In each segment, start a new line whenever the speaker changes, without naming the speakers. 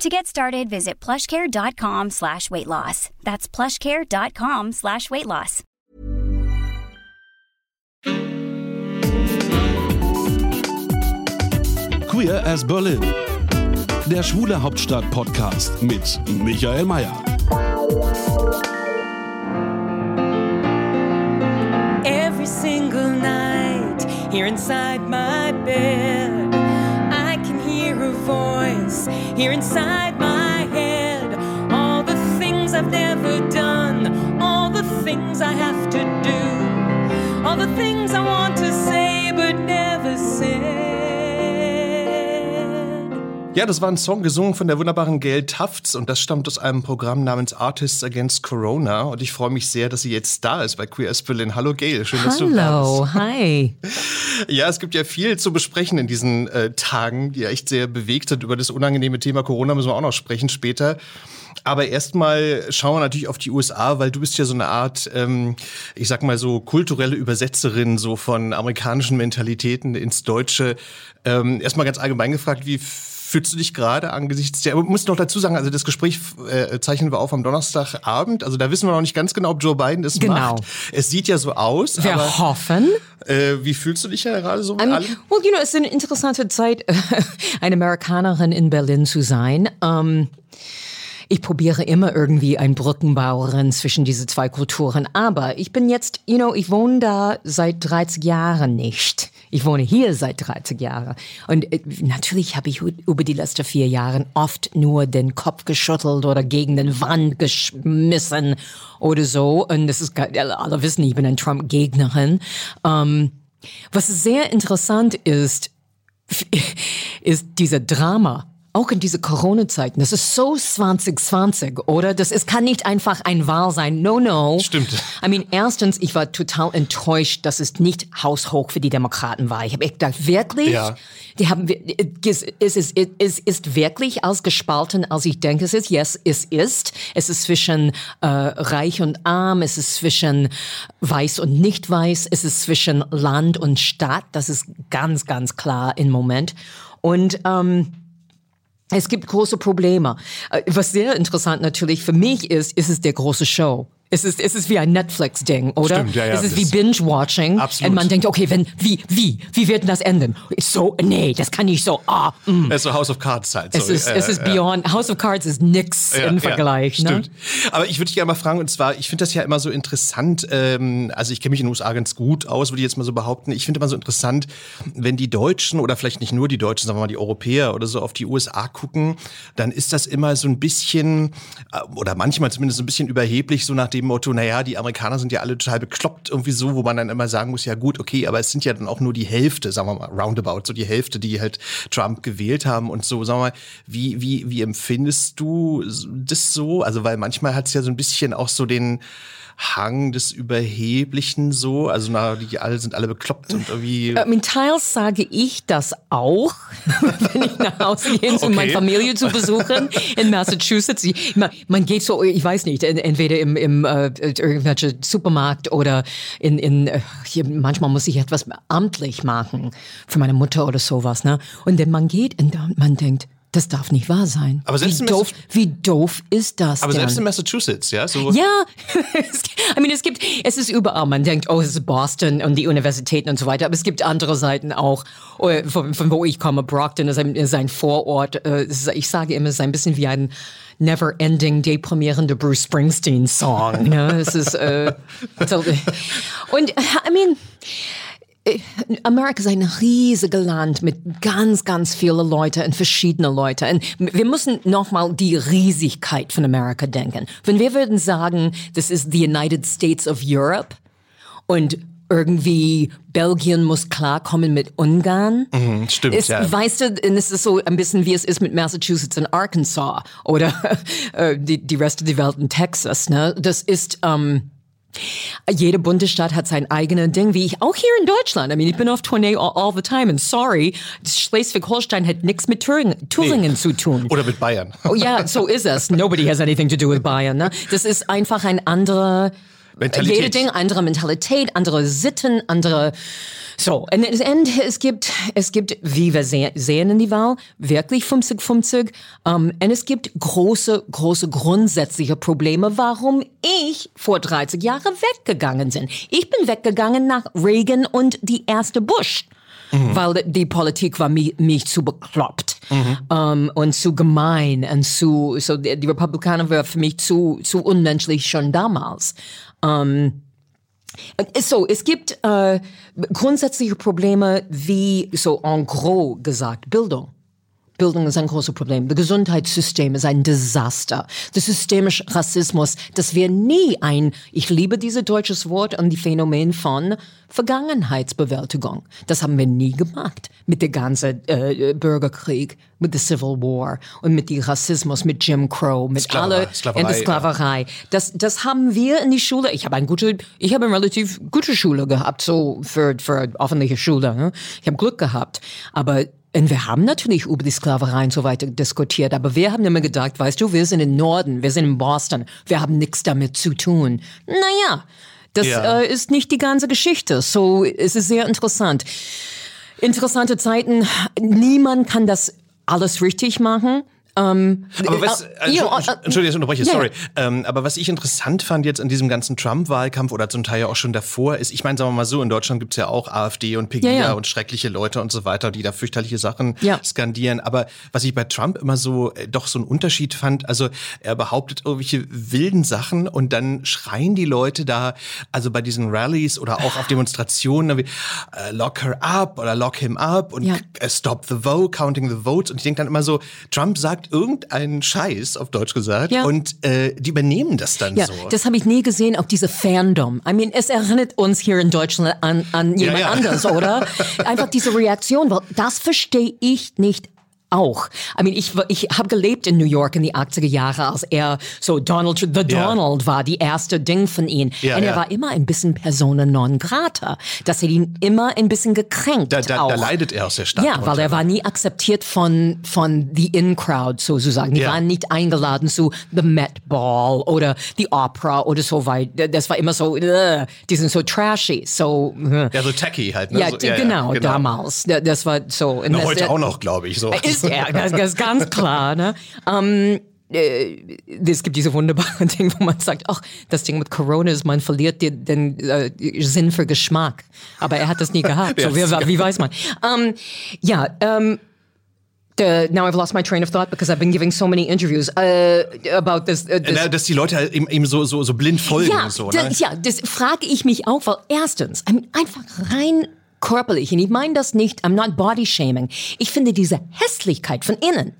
To get started, visit plushcare.com slash weight loss. That's plushcare.com slash weight loss.
Queer as Berlin. Der Schwule Hauptstadt-Podcast mit Michael Mayer.
Every single night, here inside my bed, I can hear a voice here inside my head. All the things I've never done, all the things I have to do, all the things I want to say but never said.
Ja, das war ein Song gesungen von der wunderbaren Gail Tufts und das stammt aus einem Programm namens Artists Against Corona und ich freue mich sehr, dass sie jetzt da ist bei Queer as Berlin. Hallo Gail, schön, dass du da
Hallo,
bist.
hi.
Ja, es gibt ja viel zu besprechen in diesen äh, Tagen, die ja echt sehr bewegt sind. Über das unangenehme Thema Corona müssen wir auch noch sprechen später. Aber erstmal schauen wir natürlich auf die USA, weil du bist ja so eine Art, ähm, ich sag mal so kulturelle Übersetzerin so von amerikanischen Mentalitäten ins Deutsche. Ähm, erstmal ganz allgemein gefragt, wie fühlst du dich gerade angesichts der, aber muss noch dazu sagen, also das Gespräch äh, zeichnen wir auf am Donnerstagabend, also da wissen wir noch nicht ganz genau, ob Joe Biden es
Genau.
macht. Es sieht ja so aus,
Wir
aber
hoffen.
äh, wie fühlst du dich ja gerade so mit
mean,
allem?
well, you know, es ist eine interessante Zeit, eine Amerikanerin in Berlin zu sein. Ähm, ich probiere immer irgendwie ein Brückenbauerin zwischen diese zwei Kulturen. Aber ich bin jetzt, you know, ich wohne da seit 30 Jahren nicht. Ich wohne hier seit 30 Jahren. Und äh, natürlich habe ich über die letzten vier Jahre oft nur den Kopf geschüttelt oder gegen den Wand geschmissen oder so. Und das ist, alle wissen, ich bin ein Trump-Gegnerin. Ähm, was sehr interessant ist, ist diese Drama. Auch in diese Corona-Zeiten. Das ist so 2020, oder? Das ist, kann nicht einfach ein Wahl sein. No, no.
Stimmt.
I mean, erstens, ich war total enttäuscht, dass es nicht haushoch für die Demokraten war. Ich habe echt gedacht, wirklich?
Ja.
Die haben, es ist, es ist, es ist wirklich als gespalten, als ich denke, es ist. Yes, es ist. Es ist zwischen äh, reich und arm. Es ist zwischen weiß und nicht weiß. Es ist zwischen Land und Stadt. Das ist ganz, ganz klar im Moment. Und ähm, es gibt große Probleme. Äh, Was sehr interessant natürlich für mich ist, ist es der große Show. Es ist, es ist wie ein Netflix-Ding, oder?
Stimmt, ja, ja,
Es ist wie Binge-Watching. Und man denkt, okay, wenn, wie, wie, wie wird denn das enden? So, nee, das kann nicht so, ah, mm.
Es ist so House of Cards halt.
Es
so,
ist,
äh,
es ist beyond, House of Cards ist nix
Ja,
im Vergleich,
ja,
ne?
Stimmt. Aber ich würde dich gerne mal fragen, und zwar, ich finde das ja immer so interessant, ähm, also ich kenne mich in den USA ganz gut aus, würde ich jetzt mal so behaupten. Ich finde immer so interessant, wenn die Deutschen oder vielleicht nicht nur die Deutschen, sagen wir mal die Europäer oder so auf die USA gucken, dann ist das immer so ein bisschen, äh, oder manchmal zumindest so ein bisschen überheblich, so nach dem Motto, naja, die Amerikaner sind ja alle total bekloppt irgendwie so, wo man dann immer sagen muss, ja gut, okay, aber es sind ja dann auch nur die Hälfte, sagen wir mal, roundabout, so die Hälfte, die halt Trump gewählt haben und so, sagen wir mal, wie, wie, wie empfindest du das so? Also, weil manchmal hat es ja so ein bisschen auch so den Hang des Überheblichen so, also na, die alle sind alle bekloppt und irgendwie.
I mean, teils sage ich das auch, wenn ich nach Hause gehe, um
Okay.
meine Familie zu besuchen in Massachusetts. Man, man geht so, ich weiß nicht, en- entweder im, im äh, irgendwelche Supermarkt oder in, in äh, hier, manchmal muss ich etwas amtlich machen für meine Mutter oder sowas, ne? Und dann man geht und dann man denkt, das darf nicht wahr sein.
Aber selbst
wie doof, wie doof ist das
aber
denn?
selbst in Massachusetts, ja, so.
Ja, I mean, es gibt, es ist überall. Man denkt, oh, es ist Boston und die Universitäten und so weiter. Aber es gibt andere Seiten auch, äh, von, von wo ich komme. Brockton ist ein, ist ein Vorort. äh, Ich sage immer, es ist ein bisschen wie ein never-ending, deprimierender Bruce Springsteen-Song. ne? Es ist, äh, und, I mean, Amerika ist ein riesiges Land mit ganz, ganz vielen Leuten und verschiedene Leute. Und wir müssen nochmal die Riesigkeit von Amerika denken. Wenn wir würden sagen, das ist the United States of Europe und irgendwie Belgien muss klarkommen mit Ungarn.
Mhm, stimmt,
Es,
ja.
Weißt du, es ist so ein bisschen wie es ist mit Massachusetts und Arkansas oder äh, die, die Rest der Welt in Texas. Ne? Das ist, ähm, Jede Bundesstaat hat sein eigenes Ding, wie ich auch hier in Deutschland. I mean, ich bin auf Tournee all, all the time and sorry, Schleswig-Holstein hat nichts mit Thüringen, Thüringen nee. zu tun.
Oder mit Bayern.
Oh ja, so ist es. Nobody has anything to do with Bayern. Ne? Das ist einfach ein anderer
Mentalität.
Jede Ding, andere Mentalität, andere Sitten, andere so, und es gibt, es gibt, wie wir sehen in die Wahl, wirklich 50-50. Um, und es gibt große, große grundsätzliche Probleme, warum ich vor 30 Jahren weggegangen bin. Ich bin weggegangen nach Reagan und die erste Bush. Mhm. Weil die Politik war mich, mich zu bekloppt mhm. um, und zu gemein und zu, so die, die Republikaner waren für mich zu, zu unmenschlich schon damals. Um, so, es gibt äh, grundsätzliche Probleme wie, so en gros gesagt, Bildung. Bildung ist ein großes Problem. Das Gesundheitssystem ist ein Desaster. Der systemische Rassismus, dass wir nie ein, ich liebe dieses deutsches Wort und die Phänomen von Vergangenheitsbewältigung. Das haben wir nie gemacht mit dem ganzen äh, Bürgerkrieg, mit der Civil War und mit dem Rassismus, mit Jim Crow, mit
Sklaverei,
alle
Sklaverei,
in der Sklaverei. Ja. Das, das haben wir in die Schule. Ich habe eine gute, ich habe eine relativ gute Schule gehabt, so für für öffentliche Schule. Ne? Ich habe Glück gehabt, aber und wir haben natürlich über die Sklaverei und so weiter diskutiert, aber wir haben immer gedacht, weißt du, wir sind im Norden, wir sind in Boston, wir haben nichts damit zu tun. Naja, das ja. äh, ist nicht die ganze Geschichte. So, es ist sehr interessant. Interessante Zeiten. Niemand kann das alles richtig machen. Ähm,
aber was, äh, ja, äh, Entschuldigung, ich unterbreche, ja, sorry. Ähm, aber was ich interessant fand jetzt in diesem ganzen Trump-Wahlkampf oder zum Teil ja auch schon davor, ist, ich meine, sagen wir mal so, in Deutschland gibt's ja auch AfD und Pegida ja, und schreckliche Leute und so weiter, die da fürchterliche Sachen skandieren. Aber was ich bei Trump immer so äh, doch so einen Unterschied fand, also er behauptet irgendwelche wilden Sachen und dann schreien die Leute da, also bei diesen Rallies oder auch auf Demonstrationen, wie, uh, lock her up oder lock him up und stop the vote, counting the votes. Und ich denke dann immer so, Trump sagt irgendeinen Scheiß, auf Deutsch gesagt, ja. und äh, die übernehmen das dann
ja,
so.
Das habe ich nie gesehen, auch diese Fandom. I mean, es erinnert uns hier in Deutschland an, an jemand ja, ja. anders, oder? Einfach diese Reaktion, weil das verstehe ich nicht auch. I mean, ich, ich habe gelebt in New York in die 80er Jahre, als er so Donald, The Donald ja. war, die erste Ding von ihm.
Ja,
und er
ja.
war immer ein bisschen Persona non grata. Das hat ihn immer ein bisschen gekränkt.
Da, da, da leidet er aus der Stadt.
Ja, weil er war nie akzeptiert von, von the In-Crowd sozusagen. Die waren nicht eingeladen zu The Met Ball oder The Opera oder so weit. Das war immer so, uh, die sind so trashy. So,
uh. Ja, so tacky halt. Ne?
Ja,
so,
genau, genau, damals. Das war so.
Na, heute auch noch, glaube ich. So.
Ist er, das, das ist ganz klar. Ne? Ähm, äh, es gibt diese wunderbaren Dinge, wo man sagt, ach, das Ding mit Corona ist, man verliert den, den äh, Sinn für Geschmack. Aber er hat das nie gehabt. so, wie, wie weiß man? Ähm, ja, ähm, Uh, now I've lost my train of thought because I've been giving so many interviews uh, about this. Uh, this.
Na, dass die Leute halt eben, eben so, so, so blind folgen
ja,
und so.
Das,
ne?
Ja, das frage ich mich auch, weil erstens, einfach rein körperlich, und ich meine das nicht, I'm not body shaming. Ich finde diese Hässlichkeit von innen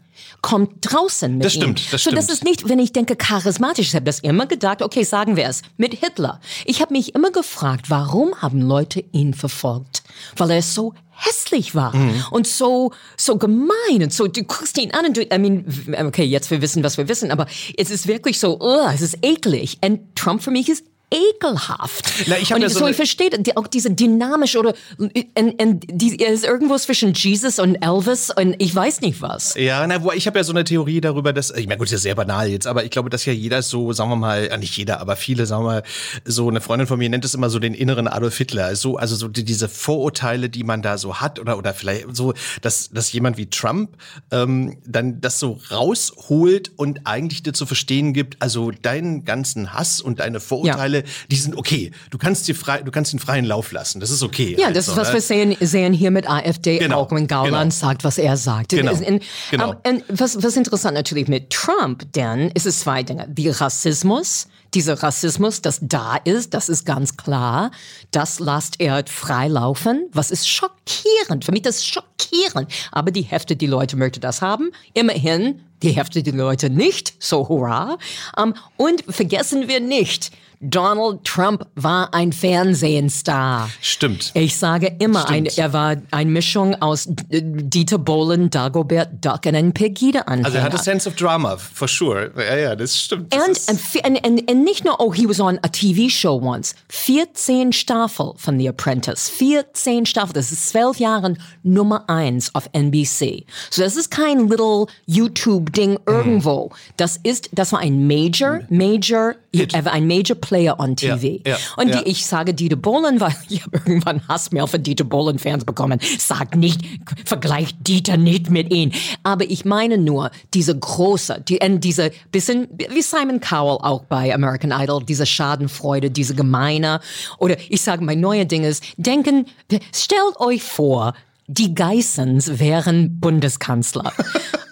kommt draußen mit
Das stimmt,
ihm.
das
so,
stimmt.
das ist nicht, wenn ich denke, charismatisch. Ich habe das immer gedacht, okay, sagen wir es, mit Hitler. Ich habe mich immer gefragt, warum haben Leute ihn verfolgt? Weil er so hässlich war
Mhm.
und so so gemein und so du guckst ihn an und du I mean okay jetzt wir wissen was wir wissen aber es ist wirklich so uh, es ist eklig und Trump für mich ist ekelhaft.
Na, ich
und
ja so
so ich verstehe die, auch diese dynamisch oder und, und die, er ist irgendwo zwischen Jesus und Elvis und ich weiß nicht was.
Ja, na, wo ich habe ja so eine Theorie darüber, dass ich meine, gut, ist ja sehr banal jetzt, aber ich glaube, dass ja jeder so, sagen wir mal, ja, nicht jeder, aber viele, sagen wir mal, so eine Freundin von mir nennt es immer so den inneren Adolf Hitler, so also so die, diese Vorurteile, die man da so hat oder oder vielleicht so, dass dass jemand wie Trump ähm, dann das so rausholt und eigentlich dir zu verstehen gibt, also deinen ganzen Hass und deine Vorurteile, die sind okay. Du kannst sie frei, du kannst den freien Lauf lassen. Das ist okay.
Ja,
halt
das
so,
ist, was
ne?
wir sehen, sehen hier mit AfD
Genau,
auch, wenn Gauland
genau.
sagt, was er sagt.
Genau,
Und,
genau.
und was, was interessant natürlich mit Trump, denn ist es zwei Dinge. Die Rassismus, dieser Rassismus, das da ist, das ist ganz klar. Das lasst er frei laufen. Was ist schockierend? Für mich das ist schockierend. Aber die Hälfte, die Leute möchte das haben. Immerhin, die Hälfte, die Leute nicht. So hurra. Um, und vergessen wir nicht, Donald Trump war ein Fernsehstar.
Stimmt.
Ich sage immer, ein, er war eine Mischung aus äh, Dieter Bohlen, Dagobert Duck und ein Pegida-Anhänger.
Also er hatte Sense of Drama, for sure. Ja, ja, das stimmt. Das
And, and, and, and, nicht nur, oh, he was on a TV show once. 14 Staffel von The Apprentice. 14 Staffel. Das ist zwölf Jahre Nummer eins auf NBC. So, das ist kein little YouTube-Ding irgendwo. Das ist, das war ein Major, Major, er war ein Major Player on TV.
ja,
Und
ja.
die, ich sage Dieter Bohlen, weil ich habe irgendwann Hassmail von Dieter Bohlen-Fans bekommen. Sag nicht, vergleicht Dieter nicht mit ihm. Aber ich meine nur, diese große, die, und diese bisschen, wie Simon Cowell auch bei American Idol, diese Schadenfreude, diese gemeine. Oder ich sage, mein neuer Ding ist, denken, stellt euch vor, die Geissens wären Bundeskanzler.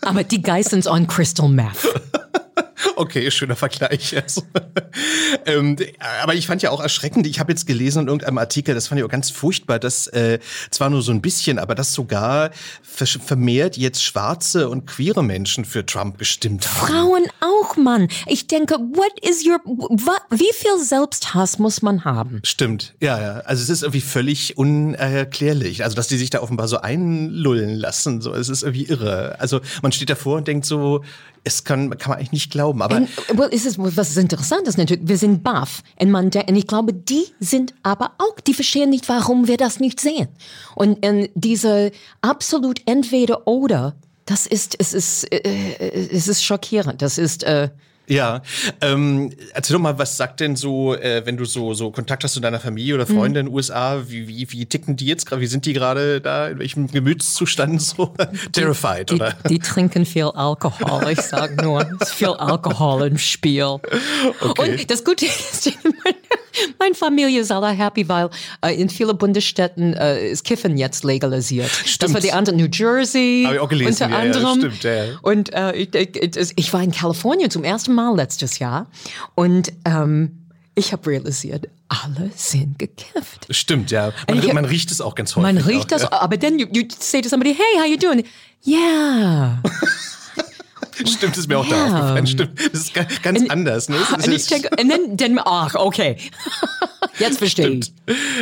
Aber die Geissens on Crystal Meth.
Okay, schöner Vergleich. Also, ähm, aber ich fand ja auch erschreckend, ich habe jetzt gelesen in irgendeinem Artikel, das fand ich auch ganz furchtbar, dass äh, zwar nur so ein bisschen, aber dass sogar vermehrt jetzt schwarze und queere Menschen für Trump gestimmt haben.
Frauen auch, Mann. Ich denke, what is your, wie viel Selbsthass muss man haben?
Stimmt, ja, ja. Also es ist irgendwie völlig unerklärlich. Also dass die sich da offenbar so einlullen lassen, so es ist irgendwie irre. Also man steht davor und denkt so, es kann, kann man eigentlich nicht glauben. Aber
Und, well, ist es, was interessant ist natürlich, wir sind baff. Und, man, und ich glaube, die sind aber auch, die verstehen nicht, warum wir das nicht sehen. Und, und diese absolut entweder oder, das ist, es ist, äh, es ist schockierend. Das ist, äh,
Ja, ähm, erzähl doch mal, was sagt denn so, äh, wenn du so, so Kontakt hast zu deiner Familie oder Freunde in den USA, wie, wie, wie ticken die jetzt gerade, wie sind die gerade da, in welchem Gemütszustand so? Terrified,
die,
oder?
die trinken viel Alkohol. Ich sag nur, es ist viel Alkohol im Spiel.
Okay.
Und das Gute ist, meine, Familie ist alle happy, weil äh, in vielen Bundesstädten äh, ist Kiffen jetzt legalisiert. Das
Stimmt.
war die andere New Jersey
Hab ich auch gelesen,
unter
ja, ja,
anderem.
stimmt, ja, ja.
Und äh, ich, ich, ich, war in Kalifornien zum ersten Mal letztes Jahr und ähm, ich habe realisiert, alle sind gekifft.
Stimmt, ja. Man,
Ich-
man riecht es auch ganz häufig.
Man riecht
auch,
das,
Ja.
aber dann you, you say to somebody, hey, how you doing? Yeah.
Stimmt, ist mir auch da
Ja.
aufgefallen. Stimmt, das ist ga- ganz
Und-
anders. Ne? Das
Und ich denke, und dann, dann ach, okay. Jetzt verstehe ich.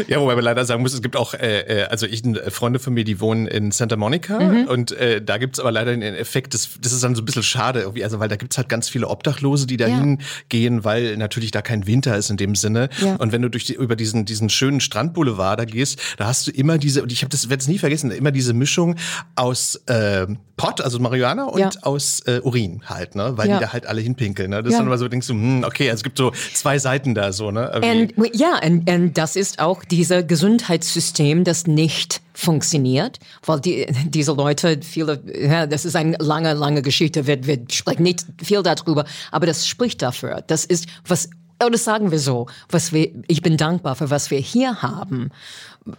Ja, wobei man leider sagen muss, es gibt auch, äh, äh, also ich, Freunde von mir, die wohnen in Santa Monica
Mhm.
und äh, da gibt's aber leider den Effekt, das, das ist dann so ein bisschen schade irgendwie, also weil da gibt's halt ganz viele Obdachlose, die dahin gehen, weil natürlich da kein Winter ist in dem Sinne.
Ja.
Und wenn du durch die, über diesen, diesen schönen Strandboulevard da gehst, da hast du immer diese, und ich habe das werde es nie vergessen, immer diese Mischung aus äh, Pot, also Marihuana und
Ja.
aus äh, Urin halt, ne? Weil
Ja.
die da halt alle hinpinkeln. Ne? Das ist
Ja.
dann immer so, denkst du, hm, okay, also es gibt so zwei Seiten da so, ne? Irgendwie.
Und ja, und, und das ist auch dieser Gesundheitssystem, das nicht funktioniert, weil die, diese Leute, viele, ja, das ist eine lange, lange Geschichte, wir, wir sprechen nicht viel darüber, aber das spricht dafür. Das ist, was, oder sagen wir so, was wir, ich bin dankbar für was wir hier haben.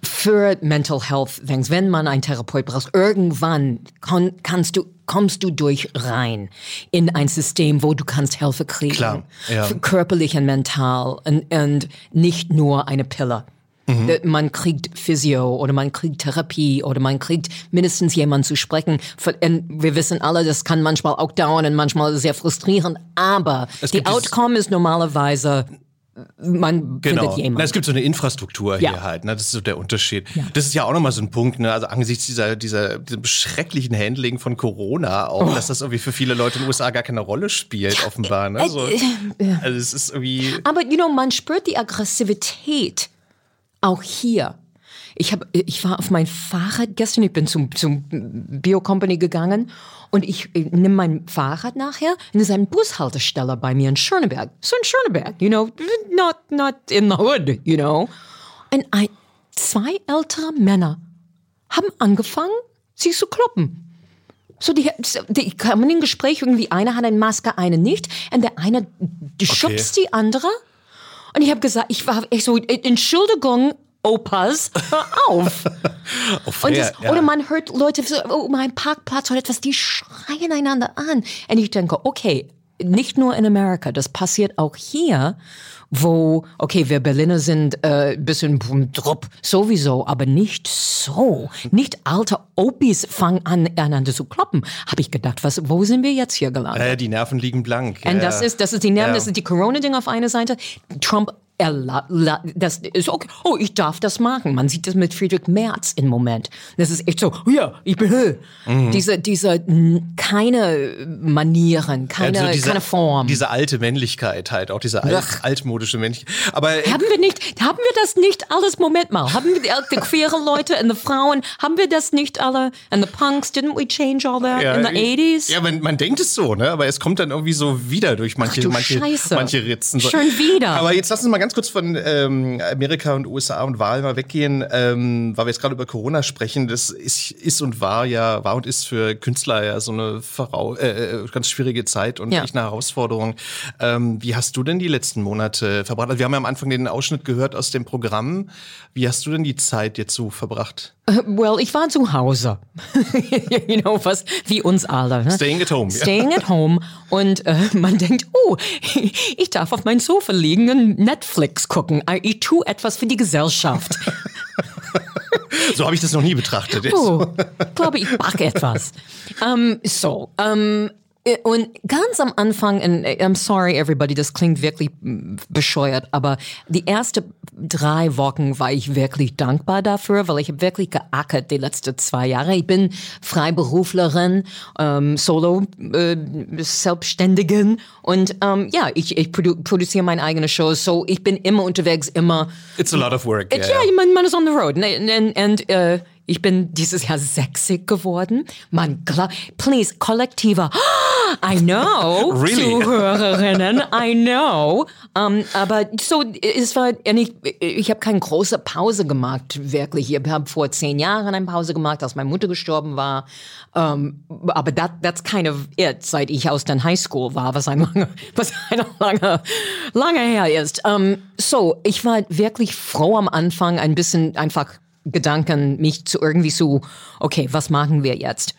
Für Mental Health Things, wenn man einen Therapeut braucht, irgendwann kann, kannst du, kommst du durch rein in ein System, wo du kannst Hilfe kriegen.
Klar, ja.
Körperlich und mental und, und nicht nur eine Pille.
Mhm.
Äh, Man kriegt Physio oder man kriegt Therapie oder man kriegt mindestens jemanden zu sprechen. Und wir wissen alle, das kann manchmal auch dauern und manchmal sehr frustrierend, aber die Outcome ist normalerweise, man
Genau.
findet
Na,
jemanden.
es gibt so eine Infrastruktur
Ja.
hier halt, ne? Das ist so der Unterschied. Das ist ja auch nochmal so ein Punkt, ne? Also angesichts dieser, dieser, diesem schrecklichen Handling von Corona
Oh.
auch, dass das irgendwie für viele Leute in den USA gar keine Rolle spielt, offenbar. Ne? So,
äh,
also es ist irgendwie.
Aber you know, man spürt die Aggressivität auch hier. Ich, hab, ich war auf mein Fahrrad gestern, ich bin zum, zum Bio-Company gegangen und ich, ich nehme mein Fahrrad nachher und es ist ein Bushaltestelle bei mir in Schöneberg. So in Schöneberg, you know, not, not in the hood, you know. Und ein, zwei ältere Männer haben angefangen, sie zu kloppen. So, die, die kamen in Gespräch, irgendwie einer hat eine Maske, eine nicht. Und der eine schubst die andere. Und ich habe gesagt, ich war ich so, Entschuldigung, Opas, hör auf.
Auf
Und das,
ja.
Oder man hört Leute so, oh, mein Parkplatz oder etwas, die schreien einander an. Und ich denke, okay, nicht nur in Amerika, das passiert auch hier, wo, okay, wir Berliner sind äh, bisschen drupp, sowieso, aber nicht so. Nicht alte Opis fangen an, einander zu kloppen. Habe ich gedacht, was, wo sind wir jetzt hier gelandet?
Äh, die Nerven liegen blank.
Und
Ja,
das ist, das ist die Nerven,
Ja.
das ist die Corona-Ding auf einer Seite. Trump das ist okay. Oh, ich darf das machen. Man sieht das mit Friedrich Merz im Moment. Das ist echt so, oh ja, ich bin Höhe.
Mhm.
Diese, diese, n- keine Manieren, keine,
Also diese,
keine Form.
Diese alte Männlichkeit halt, auch diese alt,
Ach.
altmodische Männlichkeit. Aber äh,
haben wir nicht, haben wir das nicht alles, Moment mal, haben wir die, die queere Leute und die Frauen, haben wir das nicht alle, and the punks, didn't we change all that in the 80s?
Ja, man, man denkt es so, ne? Aber es kommt dann irgendwie so wieder durch manche,
du
manche, manche Ritzen.
Schon wieder.
Aber jetzt lass uns mal ganz kurz von ähm, Amerika und USA und Wahl mal weggehen, ähm, weil wir jetzt gerade über Corona sprechen. Das ist, ist und war ja, war und ist für Künstler ja so eine Vorau äh, äh, ganz schwierige Zeit und
Ja.
echt eine Herausforderung. Ähm, wie hast du denn die letzten Monate verbracht? Also wir haben ja am Anfang den Ausschnitt gehört aus dem Programm. Wie hast du denn die Zeit jetzt so verbracht?
Well, ich war zu Hause. you know, was, wie uns alle. Ne?
Staying at home, ja.
Staying at home. Und äh, man denkt, oh, ich darf auf mein Sofa liegen und Netflix gucken. Ich tue etwas für die Gesellschaft.
So habe ich das noch nie betrachtet.
Oh, ich glaube, ich backe etwas. Ähm, so, ähm, äh, und ganz am Anfang, äh, I'm sorry everybody, das klingt wirklich bescheuert, aber die ersten drei Wochen war ich wirklich dankbar dafür, weil ich habe wirklich geackert die letzten zwei Jahre. Ich bin Freiberuflerin, ähm, Solo, äh, Selbstständigen und ähm, ja, ich, ich produ produziere meine eigene Shows, so ich bin immer unterwegs, immer
It's a lot of work.
ja, man, man ist on the road. Und, und, und äh, ich bin dieses Jahr 60 geworden. Man, klar, please, kollektiver. I know,
Really?
Zuhörerinnen, I know. Um, aber so, es war, ich, ich habe keine große Pause gemacht, wirklich. Ich habe vor zehn Jahren eine Pause gemacht, als meine Mutter gestorben war. Um, aber that, that's kind of it, seit ich aus der High School war, was ein lange, was eine lange, lange her ist. Um, so, ich war wirklich froh am Anfang, ein bisschen einfach Gedanken, mich zu irgendwie so, okay, was machen wir jetzt?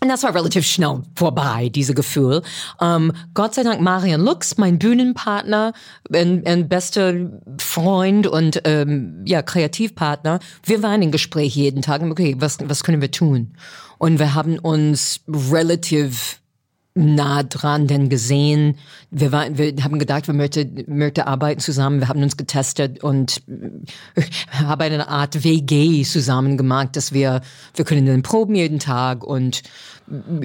Und das war relativ schnell vorbei, diese Gefühl. Ähm, Gott sei Dank Marian Lux, mein Bühnenpartner, ein, ein bester Freund und ähm, ja Kreativpartner. Wir waren im Gespräch jeden Tag. Okay, was was können wir tun? Und wir haben uns relativ nah dran denn gesehen. Wir, waren, wir haben gedacht, wir möchten, möchten arbeiten zusammen. Wir haben uns getestet und äh, haben eine Art WG zusammen gemacht, dass wir, wir können dann proben jeden Tag und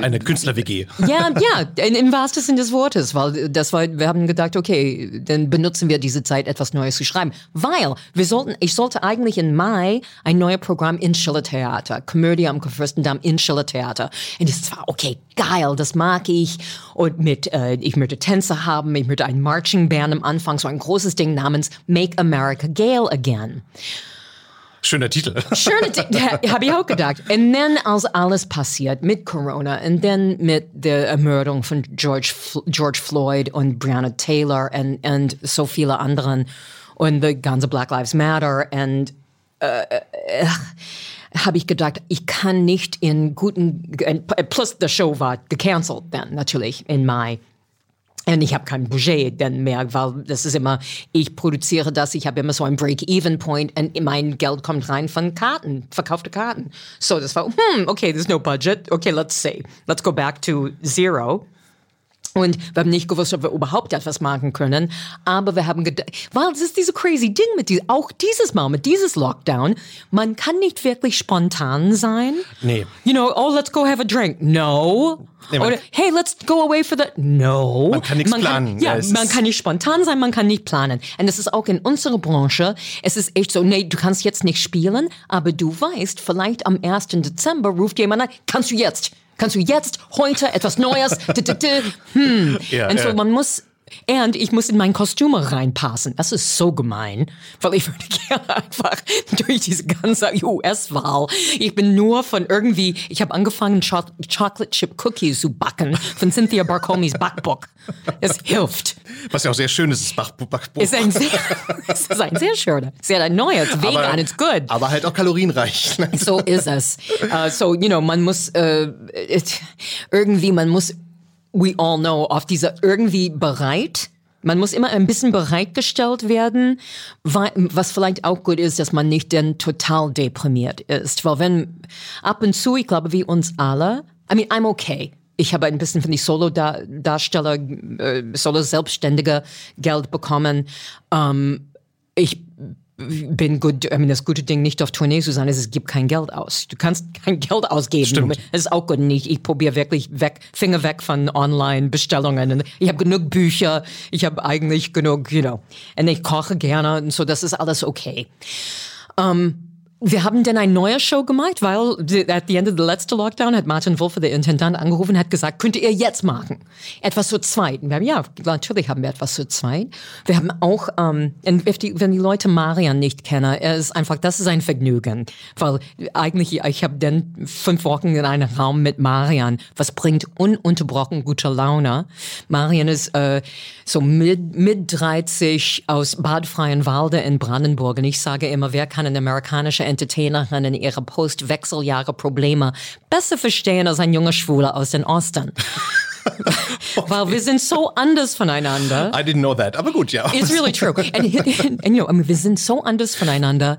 Eine Künstler-WG.
ja, ja, im wahrsten Sinne des Wortes, weil das war, wir haben gedacht, okay, dann benutzen wir diese Zeit, etwas Neues zu schreiben. Weil wir sollten, ich sollte eigentlich im Mai ein neues Programm in Schiller Theater, Komödie am Fürstendamm in Schiller Theater. Und das war, okay, geil, das mag ich. Und mit, äh, ich möchte Tänze haben, ich möchte ein Marching Band am Anfang, so ein großes Ding namens Make America Gale Again.
Schöner Titel.
Schöne Ding, habe ich auch gedacht. Und dann, als alles passiert mit Corona und dann mit der Ermordung von George, George Floyd und Breonna Taylor und, und so viele anderen und the ganze Black Lives Matter und äh, äh, habe ich gedacht, ich kann nicht in guten, plus the Show war gecancelt dann natürlich im Mai. Und ich habe kein Budget dann mehr, weil das ist immer, ich produziere das, ich habe immer so einen Break-Even-Point und mein Geld kommt rein von Karten, verkaufte Karten. So, das war, hm, okay, there's no budget. Okay, let's see. Let's go back to zero. Und wir haben nicht gewusst, ob wir überhaupt etwas machen können. Aber wir haben gedacht, weil es ist diese crazy Ding mit diesem, auch dieses Mal, mit dieses Lockdown, man kann nicht wirklich spontan sein.
Nee.
You know, oh, let's go have a drink. No.
Nee, man-
Oder, hey, let's go away for the, no.
Man kann nichts planen.
ja,
Ja, es
man kann nicht spontan sein, man kann nicht planen. Und das ist auch in unserer Branche, es ist echt so, nee, du kannst jetzt nicht spielen, aber du weißt, vielleicht am 1. Dezember ruft jemand an, kannst du jetzt? Kannst du jetzt, heute, etwas Neues? Hm.
Ja,
und so,
ja.
man muss, und ich muss in mein Kostüm reinpassen. Das ist so gemein, weil ich würde gerne einfach durch diese ganze US-Wahl, ich bin nur von irgendwie, ich habe angefangen, Cho Chocolate Chip Cookies zu backen von Cynthia Barcomis Backbook. Es hilft.
Was ja auch sehr schön ist, das Bach Bachbuch.
Es ist ein sehr, es ist ein sehr schöner, sehr neues, vegan, it's good.
Aber halt auch kalorienreich.
So ist es. Uh, so, you know, man muss äh, it, irgendwie, man muss we all know, auf dieser irgendwie bereit. Man muss immer ein bisschen bereitgestellt werden, was vielleicht auch gut ist, dass man nicht dann total deprimiert ist. Weil wenn ab und zu, ich glaube, wie uns alle, I mean, I'm okay. Ich habe ein bisschen von die Solo-Darsteller, äh, Solo-Selbstständige Geld bekommen. Ähm, ich bin gut, I mean, das gute Ding nicht auf Tournee zu sein, ist, es gibt kein Geld aus. Du kannst kein Geld ausgeben.
Stimmt.
Das ist auch gut nicht. Ich probiere wirklich weg, Finger weg von Online-Bestellungen. Ich habe genug Bücher, ich habe eigentlich genug, you know, und ich koche gerne und so, das ist alles okay. Um, wir haben dann eine neue Show gemacht, weil at the end of the letzten Lockdown hat Martin Wolf, der Intendant, angerufen hat gesagt, könnt ihr jetzt machen? Etwas zu zweit. Und wir haben, ja, natürlich haben wir etwas zu zweit. Wir haben auch, ähm, die, wenn die Leute Marian nicht kennen, er ist einfach, das ist ein Vergnügen. Weil eigentlich, ich habe dann fünf Wochen in einem Raum mit Marian, was bringt ununterbrochen gute Laune. Marian ist äh, so mit, mit 30 aus Bad Freienwalde in Brandenburg. Und ich sage immer, wer kann eine amerikanische Entertainerin in ihre Post-Wechseljahre-Probleme besser verstehen als ein junger Schwuler aus den Osten. okay. Weil wir sind so anders voneinander.
I didn't know that, aber gut, ja.
It's really true. And, and, and you know, I mean, wir sind so anders voneinander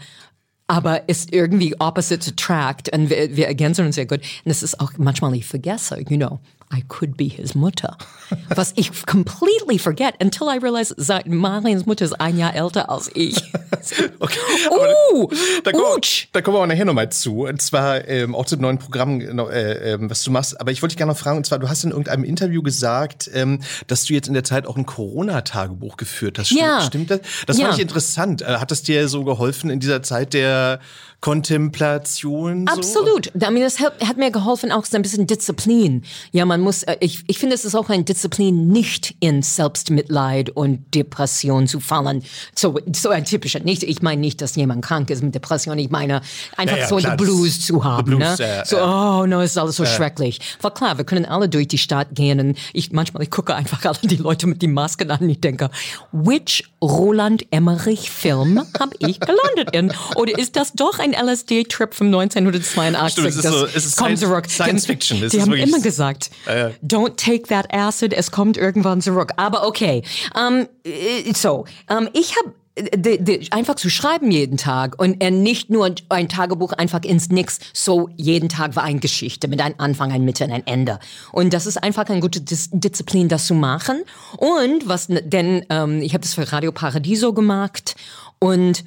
aber ist irgendwie opposites attract und wir, wir ergänzen uns sehr gut. Und das ist auch manchmal, ich vergesse, you know, I could be his Mutter. Was ich completely forget until I realize, Mariens Mutter ist ein Jahr älter als ich.
okay.
Uh,
da, kommen, da kommen wir auch nachher nochmal zu. Und zwar ähm, auch zum neuen Programm, äh, äh, was du machst. Aber ich wollte dich gerne noch fragen, und zwar, du hast in irgendeinem Interview gesagt, ähm, dass du jetzt in der Zeit auch ein Corona-Tagebuch geführt hast. Stimmt,
ja.
stimmt das? Das
ja.
fand ich interessant. Äh, hat das dir so geholfen in dieser Zeit der Kontemplation? So?
Absolut. I mean, das hat, hat, mir geholfen, auch so ein bisschen Disziplin. Ja, man muss, äh, ich, ich finde, es ist auch ein Disziplin, nicht in Selbstmitleid und Depression zu fallen. So, so ein typischer, nicht, ich meine nicht, dass jemand krank ist mit Depression, ich meine einfach
ja, ja,
so
klar,
die Blues zu haben.
Blues,
ne?
ja,
so, oh no, ist alles so schrecklich. Weil klar, wir können alle durch die Stadt gehen und ich, manchmal, ich gucke einfach alle die Leute mit den Masken an und ich denke, which Roland Emmerich Film habe ich gelandet in? Oder ist das doch ein LSD-Trip vom 1982?
Stimmt, es ist, so, es ist Science,
zurück.
Science Fiction.
Die, die haben immer gesagt, ja, don't take that acid, es kommt irgendwann zurück. Aber okay, um, so, um, ich habe de, de, einfach zu schreiben jeden Tag und äh, nicht nur ein Tagebuch einfach ins Nix. So jeden Tag war eine Geschichte mit einem Anfang, ein Mitte und ein Ende. Und das ist einfach eine gute Dis Disziplin, das zu machen. Und was denn, ähm, ich habe das für Radio Paradiso gemacht und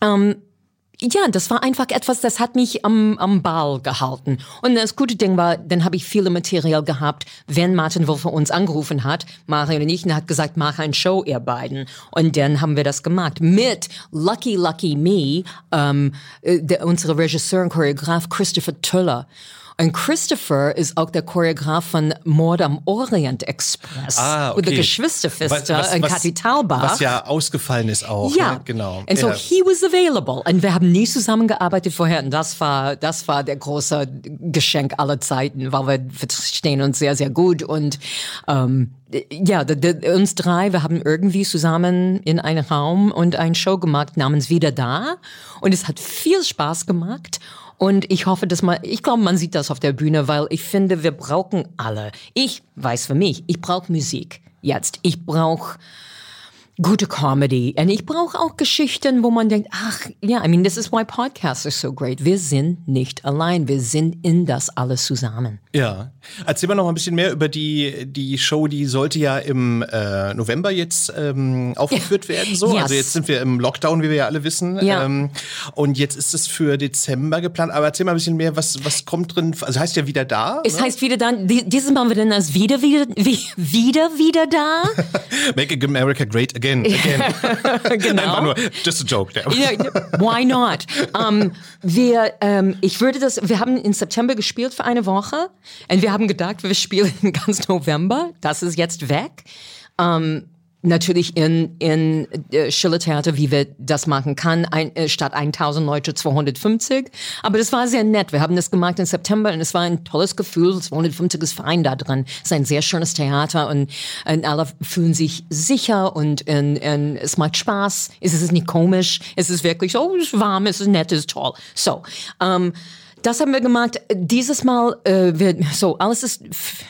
ähm, ja, das war einfach etwas, das hat mich am, am Ball gehalten. Und das gute Ding war, dann habe ich viele Material gehabt, wenn Martin Wolf uns angerufen hat, Mario und ich, und hat gesagt, mach ein Show, ihr beiden. Und dann haben wir das gemacht. Mit Lucky Lucky Me, ähm, der, unsere Regisseur und Choreograf Christopher Tuller. Und Christopher ist auch der Choreograf von Mord am Orient Express.
Ah, okay.
Mit der Geschwisterfister in
was,
Kapitalbach.
Was ja ausgefallen ist auch.
Ja,
ne? genau.
Und so
ja.
he was available. Und wir haben nie zusammengearbeitet vorher. Und das war, das war der große Geschenk aller Zeiten, weil wir verstehen uns sehr, sehr gut. Und ähm, ja, uns drei, wir haben irgendwie zusammen in einem Raum und eine Show gemacht namens Wieder da. Und es hat viel Spaß gemacht. Und ich hoffe, dass man, ich glaube, man sieht das auf der Bühne, weil ich finde, wir brauchen alle. Ich weiß für mich, ich brauche Musik jetzt. Ich brauche gute Comedy. Und ich brauche auch Geschichten, wo man denkt, ach, ja, yeah, I mean, this is why podcasts are so great. Wir sind nicht allein. Wir sind in das alles zusammen.
Ja. Erzähl mal noch ein bisschen mehr über die, die Show, die sollte ja im äh, November jetzt ähm, aufgeführt werden. So.
Yes.
Also jetzt sind wir im Lockdown, wie wir ja alle wissen.
Ja.
Ähm, und jetzt ist es für Dezember geplant. Aber erzähl mal ein bisschen mehr, was, was kommt drin? Also heißt ja wieder da.
Es
ne?
heißt wieder da, dieses Mal wird dann als wieder, wieder, wie, wieder, wieder da.
Make America great again. Again.
genau.
Einfach nur, just a joke.
Ja, why not? Um, wir, ähm, ich würde das, wir haben im September gespielt für eine Woche und wir haben gedacht, wir spielen ganz November. Das ist jetzt weg. Um, natürlich in, in äh, Schillertheater, wie wir das machen kann, ein, äh, statt 1000 Leute 250. Aber das war sehr nett. Wir haben das gemacht im September und es war ein tolles Gefühl. 250 ist fein da drin. Es ist ein sehr schönes Theater und, und alle fühlen sich sicher und, und, und es macht Spaß. Es ist nicht komisch. Es ist wirklich so, es ist warm, es ist nett, es ist toll. So, ähm, Das haben wir gemacht. Dieses Mal, äh, wir, so, alles ist,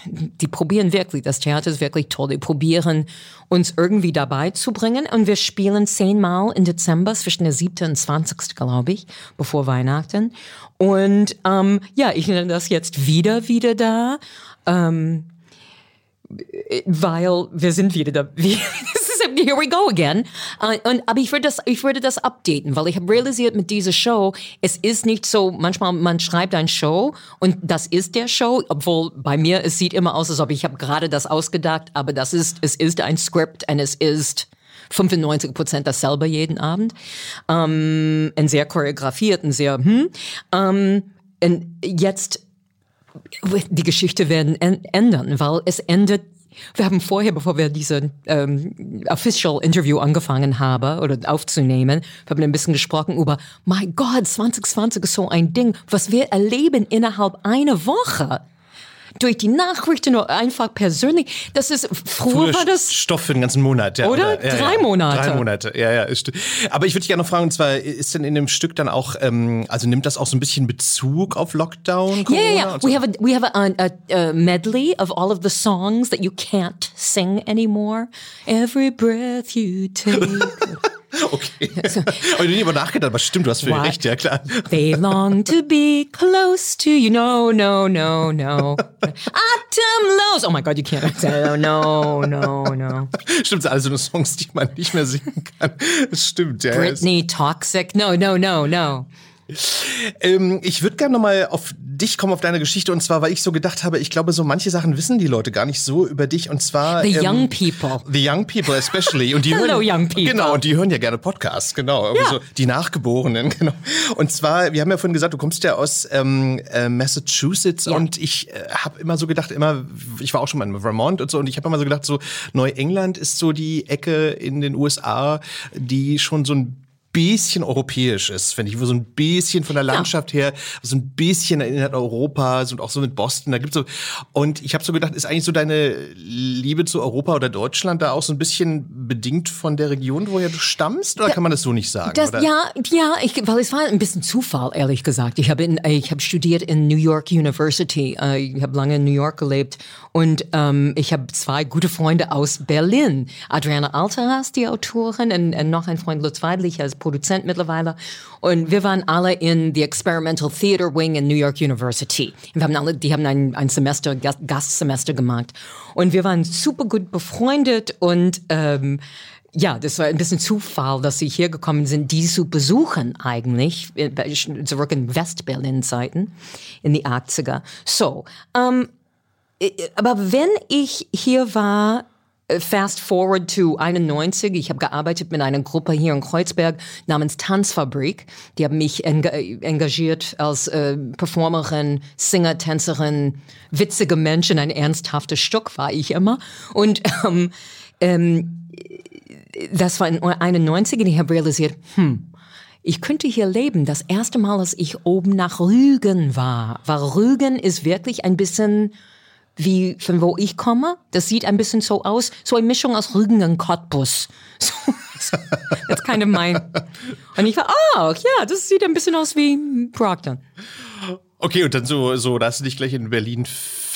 die probieren wirklich, das Theater ist wirklich toll. Die probieren, uns irgendwie dabei zu bringen. Und wir spielen zehnmal im Dezember, zwischen der 7. und 20. glaube ich, bevor Weihnachten. Und ähm, ja, ich nenne das jetzt wieder, wieder da. Ähm, weil wir sind wieder da. Here we go again. Uh, und, aber ich würde das, ich würde das updaten, weil ich habe realisiert mit dieser Show, es ist nicht so, manchmal man schreibt ein Show und das ist der Show, obwohl bei mir es sieht immer aus, als ob ich habe gerade das ausgedacht, aber das ist, es ist ein Script und es ist 95 Prozent dasselbe jeden Abend. Um, und sehr choreografiert und sehr, hm. Um, und jetzt die Geschichte werden ändern, weil es endet wir haben vorher, bevor wir diese ähm, Official Interview angefangen haben oder aufzunehmen, wir haben ein bisschen gesprochen über, mein Gott, 2020 ist so ein Ding, was wir erleben innerhalb einer Woche durch die Nachrichten oder einfach persönlich. Das ist, früher, früher war das.
Stoff für den ganzen Monat, ja.
Oder? Ja, Drei
ja.
Monate.
Drei Monate, ja, ja. Ist, aber ich würde dich gerne noch fragen, und zwar, ist denn in dem Stück dann auch, ähm, also nimmt das auch so ein bisschen Bezug auf Lockdown?
Corona yeah, yeah. So? We have, a, we have a, a, a medley of all of the songs that you can't sing anymore. Every breath you take.
Okay. So, Aber ich habe nachgedacht, aber stimmt, du hast völlig recht, ja klar.
They long to be close to you. No, no, no, no. Atemlos. Oh my God, you can't say no, no, no.
Stimmt, alle so Songs, die man nicht mehr singen kann. Das stimmt, ja.
Britney, Toxic. No, no, no, no.
Ähm, ich würde gerne nochmal auf dich kommen, auf deine Geschichte. Und zwar, weil ich so gedacht habe, ich glaube, so manche Sachen wissen die Leute gar nicht so über dich. Und zwar.
The ähm, young people.
The young people especially. Und die
Hello,
hören,
young people.
Genau, und die hören ja gerne Podcasts, genau. Ja. So, die Nachgeborenen, genau. Und zwar, wir haben ja vorhin gesagt, du kommst ja aus ähm, äh, Massachusetts ja. und ich äh, habe immer so gedacht, immer, ich war auch schon mal in Vermont und so, und ich habe immer so gedacht, so Neuengland ist so die Ecke in den USA, die schon so ein bisschen europäisch ist, finde ich, wo so ein bisschen von der Landschaft ja. her, so ein bisschen erinnert Europa, und auch so mit Boston, da gibt's so und ich habe so gedacht, ist eigentlich so deine Liebe zu Europa oder Deutschland da auch so ein bisschen bedingt von der Region, woher du stammst, oder ja, kann man das so nicht sagen?
Das, ja, ja, ich, weil es war ein bisschen Zufall, ehrlich gesagt. Ich habe ich habe studiert in New York University, äh, ich habe lange in New York gelebt und ähm, ich habe zwei gute Freunde aus Berlin, Adriana Alteras, die Autorin, und, und noch ein Freund Lutz Weidlich als Produzent mittlerweile. Und wir waren alle in the Experimental Theater Wing in New York University. Wir haben alle, die haben ein, ein Semester, Gastsemester gemacht. Und wir waren super gut befreundet und ähm, ja, das war ein bisschen Zufall, dass sie hier gekommen sind, die zu besuchen eigentlich, äh, zurück in West-Berlin-Zeiten, in die 80er. So, ähm, äh, aber wenn ich hier war, Fast forward to 91. Ich habe gearbeitet mit einer Gruppe hier in Kreuzberg namens Tanzfabrik. Die haben mich engagiert als äh, Performerin, Singer, Tänzerin, witzige Menschen. Ein ernsthaftes Stück war ich immer. Und ähm, ähm, das war in 91 und ich habe realisiert, hm, ich könnte hier leben. Das erste Mal, als ich oben nach Rügen war, war Rügen ist wirklich ein bisschen wie von wo ich komme. Das sieht ein bisschen so aus, so eine Mischung aus Rügen und Cottbus. So, that's kind of mein. Und ich war, oh, ja, das sieht ein bisschen aus wie Proctor.
Okay, und dann so, so, da hast du dich gleich in Berlin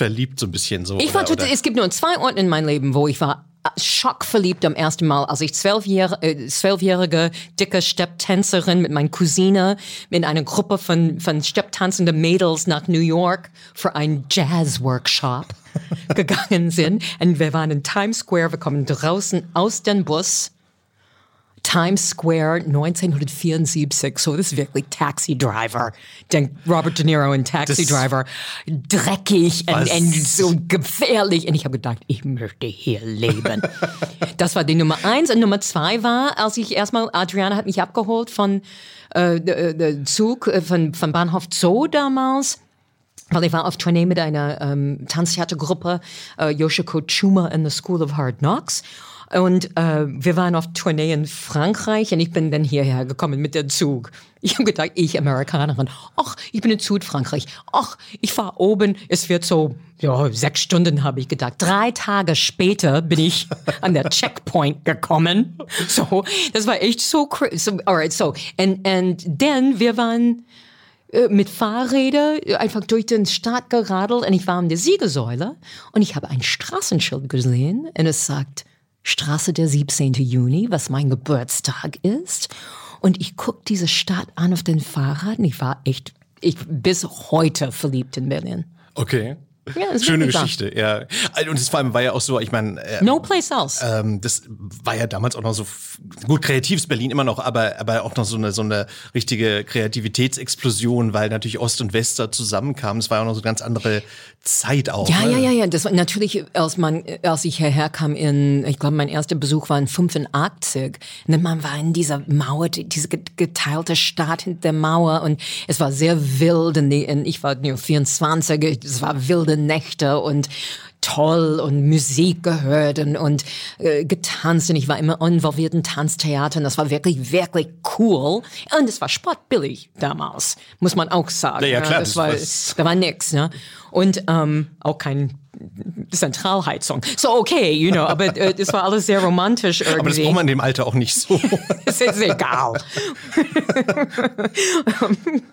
verliebt, so ein bisschen so.
Ich war total, es gibt nur zwei Orte in meinem Leben, wo ich war schockverliebt am ersten Mal, als ich zwölfjährige, äh, zwölfjährige dicke Stepptänzerin mit meiner Cousine in einer Gruppe von, von stepptanzenden Mädels nach New York für einen Jazz-Workshop gegangen sind. Und wir waren in Times Square, wir kommen draußen aus dem Bus Times Square 1974. So, das ist wirklich Taxi Driver. Denkt Robert De Niro in Taxi das Driver. Dreckig und, und, so gefährlich. Und ich habe gedacht, ich möchte hier leben. das war die Nummer eins. Und Nummer zwei war, als ich erstmal, Adriana hat mich abgeholt von äh, der Zug, äh, von, von Bahnhof Zoo damals weil ich war auf Tournee mit einer ähm, Tanztheatergruppe, äh, Yoshiko Chuma in the School of Hard Knocks. Und äh, wir waren auf Tournee in Frankreich und ich bin dann hierher gekommen mit dem Zug. Ich habe gedacht, ich Amerikanerin, ach, ich bin in Südfrankreich, ach, ich fahre oben, es wird so, ja, sechs Stunden habe ich gedacht. Drei Tage später bin ich an der Checkpoint gekommen. So, das war echt so crazy. So, alright, so, and, and then wir waren äh, mit Fahrräder einfach durch den Stadt geradelt und ich war an der Siegesäule und ich habe ein Straßenschild gesehen und es sagt Straße der 17. Juni, was mein Geburtstag ist. Und ich guck diese Stadt an auf den Fahrrad und ich war echt, ich bis heute verliebt in Berlin.
Okay.
Ja, das
Schöne. Geschichte, ja. Und es vor allem war ja auch so, ich meine, äh,
No place else.
ähm, das war ja damals auch noch so gut kreatives Berlin immer noch, aber aber auch noch so eine so eine richtige Kreativitätsexplosion, weil natürlich Ost und West da zusammenkamen. Es war ja auch noch so eine ganz andere Zeit auch.
Ja,
ne?
ja, ja, ja. Das war natürlich, als man, als ich hierher kam in, ich glaube, mein erster Besuch war in 85. Und man war in dieser Mauer, die- diese ge- geteilte Stadt hinter der Mauer und es war sehr wild und, die, und ich war nur 24, es war wilde Nächte und toll und Musik gehört und, und äh, getanzt und ich war immer involviert in Tanztheatern. Das war wirklich, wirklich cool. Und es war sportbillig damals, muss man auch sagen.
Ja, ja, klar,
das
das
war, da war nix, ne? Und ähm, auch kein Zentralheizung. So okay, you know, aber äh, das war alles sehr romantisch irgendwie.
Aber das braucht man in dem Alter auch nicht so.
Es ist egal.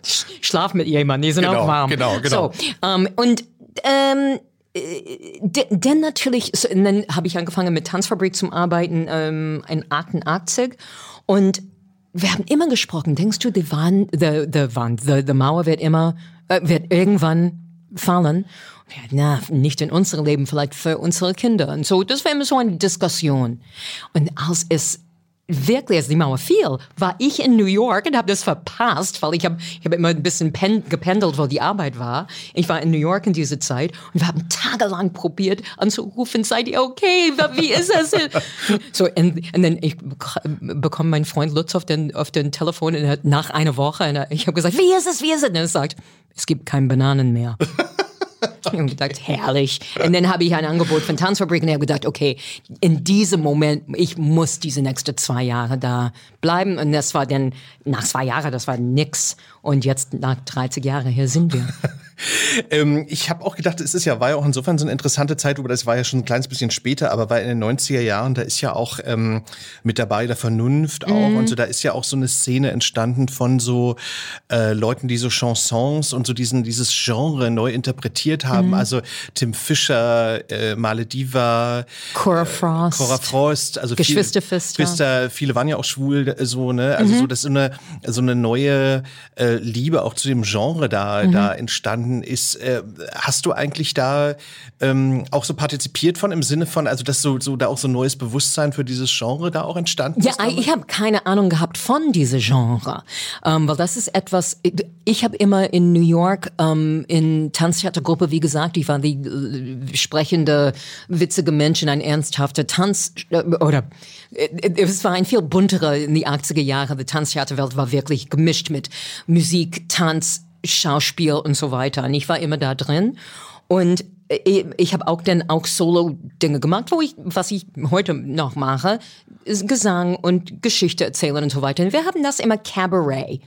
Sch- Schlaf mit jemandem, die sind
Genau,
auch warm.
genau, genau.
So, ähm, und ähm, äh, de- denn natürlich, so, dann habe ich angefangen mit Tanzfabrik zu arbeiten ähm, in 88 und wir haben immer gesprochen, denkst du, die Wand, the, the Wand, the, the Mauer wird immer, äh, wird irgendwann fallen? Ja, na, nicht in unserem Leben, vielleicht für unsere Kinder. Und so, das war immer so eine Diskussion. Und als es wirklich, als die Mauer fiel, war ich in New York und habe das verpasst, weil ich habe ich hab immer ein bisschen pen, gependelt, wo die Arbeit war. Ich war in New York in dieser Zeit und wir haben tagelang probiert anzurufen, seid ihr okay? Wie ist es? so, und, und dann ich bek- bekomme meinen Freund Lutz auf den, auf den Telefon und er hat nach einer Woche und ich habe gesagt, wie ist es, wie ist es? Und er sagt, es gibt keine Bananen mehr. Habe gedacht, herrlich. Und dann habe ich ein Angebot von Tanzfabrik und habe gedacht, okay, in diesem Moment, ich muss diese nächsten zwei Jahre da bleiben. Und das war dann, nach zwei Jahren, das war nix. Und jetzt nach 30 Jahren, hier sind wir.
Ähm, ich habe auch gedacht, es ist ja, war ja auch insofern so eine interessante Zeit, aber das war ja schon ein kleines bisschen später, aber war in den 90er Jahren, da ist ja auch ähm, mit dabei der Vernunft auch und so, da ist ja auch so eine Szene entstanden von so äh, Leuten, die so Chansons und so diesen, dieses Genre neu interpretiert haben. Also Tim Fischer, äh, Male Diva,
Cora Frost.
Cora Frost, also viel-
Geschwisterfister.
Geschwister, viele waren ja auch schwul, äh, so, ne? Also so, dass so eine, so eine neue äh, Liebe auch zu dem Genre da, da entstanden ist. Äh, hast du eigentlich da ähm, auch so partizipiert von im Sinne von, also dass so, so da auch so ein neues Bewusstsein für dieses Genre da auch entstanden
Ja,
ist? damals?
ich habe keine Ahnung gehabt von diesem Genre, ähm, weil das ist etwas. Ich habe immer in New York ähm, in Tanztheatergruppe, wie gesagt, ich war die äh, sprechende, witzige Mensch in ein ernsthafter Tanz äh, oder äh, es war ein viel bunterer in die 80er Jahre. Die Tanztheaterwelt war wirklich gemischt mit Musik, Tanz, Schauspiel und so weiter. Und ich war immer da drin und ich, ich habe auch dann auch Solo-Dinge gemacht, wo ich, was ich heute noch mache, Gesang und Geschichte erzählen und so weiter. Und wir haben das immer Cabaret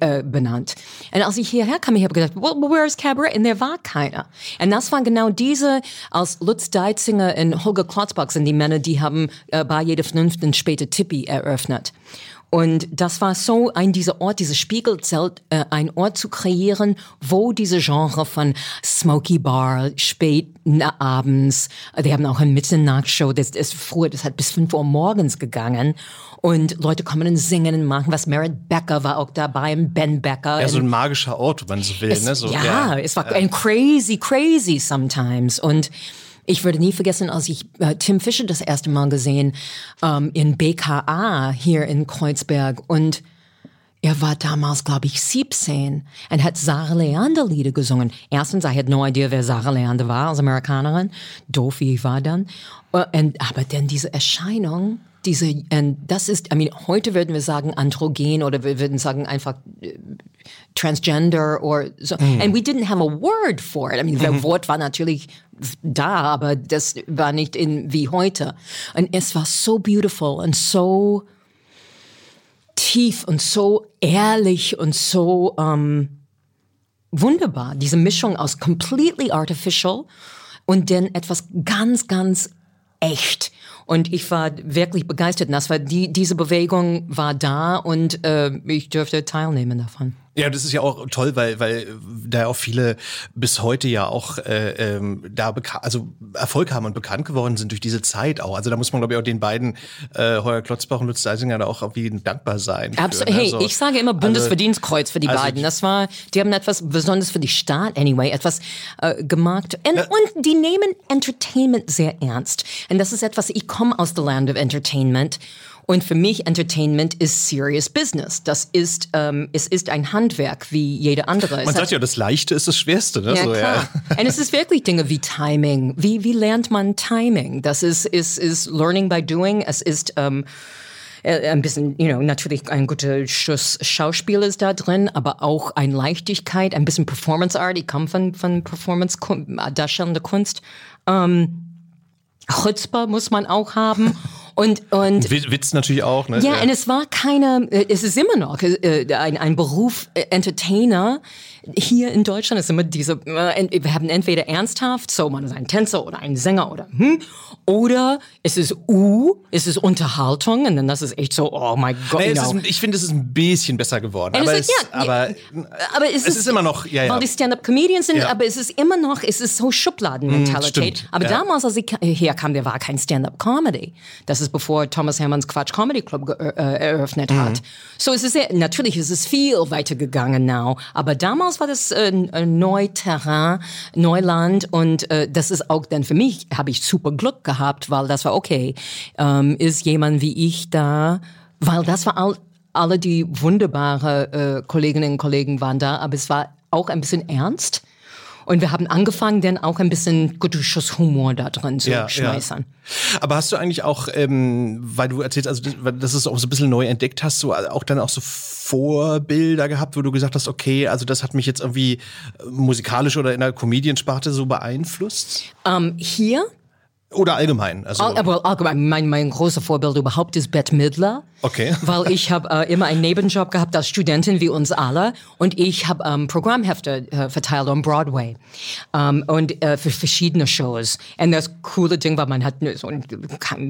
äh, benannt. Und als ich hierher kam, ich habe gedacht, well, where is Cabaret? Und there war keiner. Und das waren genau diese, als Lutz Deitzinger und Holger Klotzbach sind die Männer, die haben äh, bei jeder Vernunft und später Tippi eröffnet. Und das war so ein dieser Ort, dieses Spiegelzelt, äh, ein Ort zu kreieren, wo diese Genre von Smoky Bar, spät na, abends, äh, die haben auch eine Mitternachtshow, das ist früher, das hat bis 5 Uhr morgens gegangen. Und Leute kommen und singen und machen was. Merit Becker war auch dabei, Ben Becker.
ja, so ein magischer Ort, wenn man so will,
es,
ne? So,
ja, es war ein crazy, crazy sometimes. Und ich würde nie vergessen, als ich äh, Tim Fischer das erste Mal gesehen ähm, in BKA hier in Kreuzberg und er war damals, glaube ich, 17 und hat Sarah Leander Lieder gesungen. Erstens, I had no idea, wer Sarah Leander war als Amerikanerin. Doof wie ich war dann. Äh, Und, aber dann diese Erscheinung, diese, und das ist, I mean, heute würden wir sagen androgen oder wir würden sagen einfach äh, transgender or so. And we didn't have a word for it. I mean, der Wort war natürlich da, aber das war nicht in wie heute. Und es war so beautiful und so tief und so ehrlich und so ähm, wunderbar. Diese Mischung aus completely artificial und dann etwas ganz, ganz echt. Und ich war wirklich begeistert. Und das war die, diese Bewegung war da und äh, ich dürfte teilnehmen davon.
Ja, das ist ja auch toll, weil, weil da auch viele bis heute ja auch äh, ähm, da also Erfolg haben und bekannt geworden sind durch diese Zeit auch. Also da muss man, glaube ich, auch den beiden, äh, Heuer Klotzbach und Lutz Deisinger, da auch irgendwie dankbar sein.
Absolut. Hey, also, ich sage immer Bundesverdienstkreuz für die also beiden. Das war, die haben etwas besonders für die Staat, anyway, etwas äh, gemacht. Und, ja. und die nehmen Entertainment sehr ernst. Und das ist etwas, ich komme aus the land of Entertainment. Und für mich Entertainment ist serious business. Das ist, ähm, es ist ein Handwerk wie jede andere.
Man es sagt ja, das Leichte ist das Schwerste. Ne?
Ja,
so,
klar. Ja. Und es ist wirklich Dinge wie Timing. Wie, wie lernt man Timing? Das ist, ist, ist Learning by Doing. Es ist ähm, äh, ein bisschen, you know, natürlich ein guter Schuss Schauspiel ist da drin, aber auch ein Leichtigkeit, ein bisschen Performance Art. Ich komme von, von Performance, darstellende Kunst. Ähm, Chutzpah muss man auch haben. Und, und
Witz natürlich auch, ne?
Ja, ja, und es war keine, äh, es ist immer noch äh, ein, ein Beruf äh, Entertainer. Hier in Deutschland ist immer diese, wir haben entweder ernsthaft, so man ist ein Tänzer oder ein Sänger oder hm, oder es ist U, es ist Unterhaltung und dann das ist echt so, oh mein Gott. Nee,
ist, ich finde, es ist ein bisschen besser geworden. Aber, es, ja, aber,
aber es,
es ist, immer noch, ja, ja.
Weil die Stand-Up-Comedians sind, ja. aber es ist immer noch, es ist so Schubladenmentalität. Hm, aber ja. damals, als ich herkam, der war kein Stand-Up-Comedy. Das ist bevor Thomas Hermanns Quatsch Comedy Club äh, eröffnet mhm. hat. So es ist sehr, natürlich ist es viel weiter gegangen now, aber damals war das äh, Neuterrain, Neuland und äh, das ist auch dann für mich, habe ich super Glück gehabt gehabt, weil das war okay. Ähm, ist jemand wie ich da, weil das war all, alle die wunderbare äh, Kolleginnen und Kollegen waren da, aber es war auch ein bisschen ernst. Und wir haben angefangen, dann auch ein bisschen Schuss Humor da drin zu ja, schmeißen.
Ja. Aber hast du eigentlich auch, ähm, weil du erzählst, also dass du es auch so ein bisschen neu entdeckt hast, so auch dann auch so Vorbilder gehabt, wo du gesagt hast, okay, also das hat mich jetzt irgendwie äh, musikalisch oder in der Comediansparte so beeinflusst?
Ähm, hier
oder allgemein?
Also All, allgemein. Mein, mein großer Vorbild überhaupt ist Bette Midler.
Okay.
Weil ich habe äh, immer einen Nebenjob gehabt als Studentin wie uns alle und ich habe ähm, Programmhefte äh, verteilt on Broadway ähm, und äh, für verschiedene Shows. Und das coole Ding war, man hat so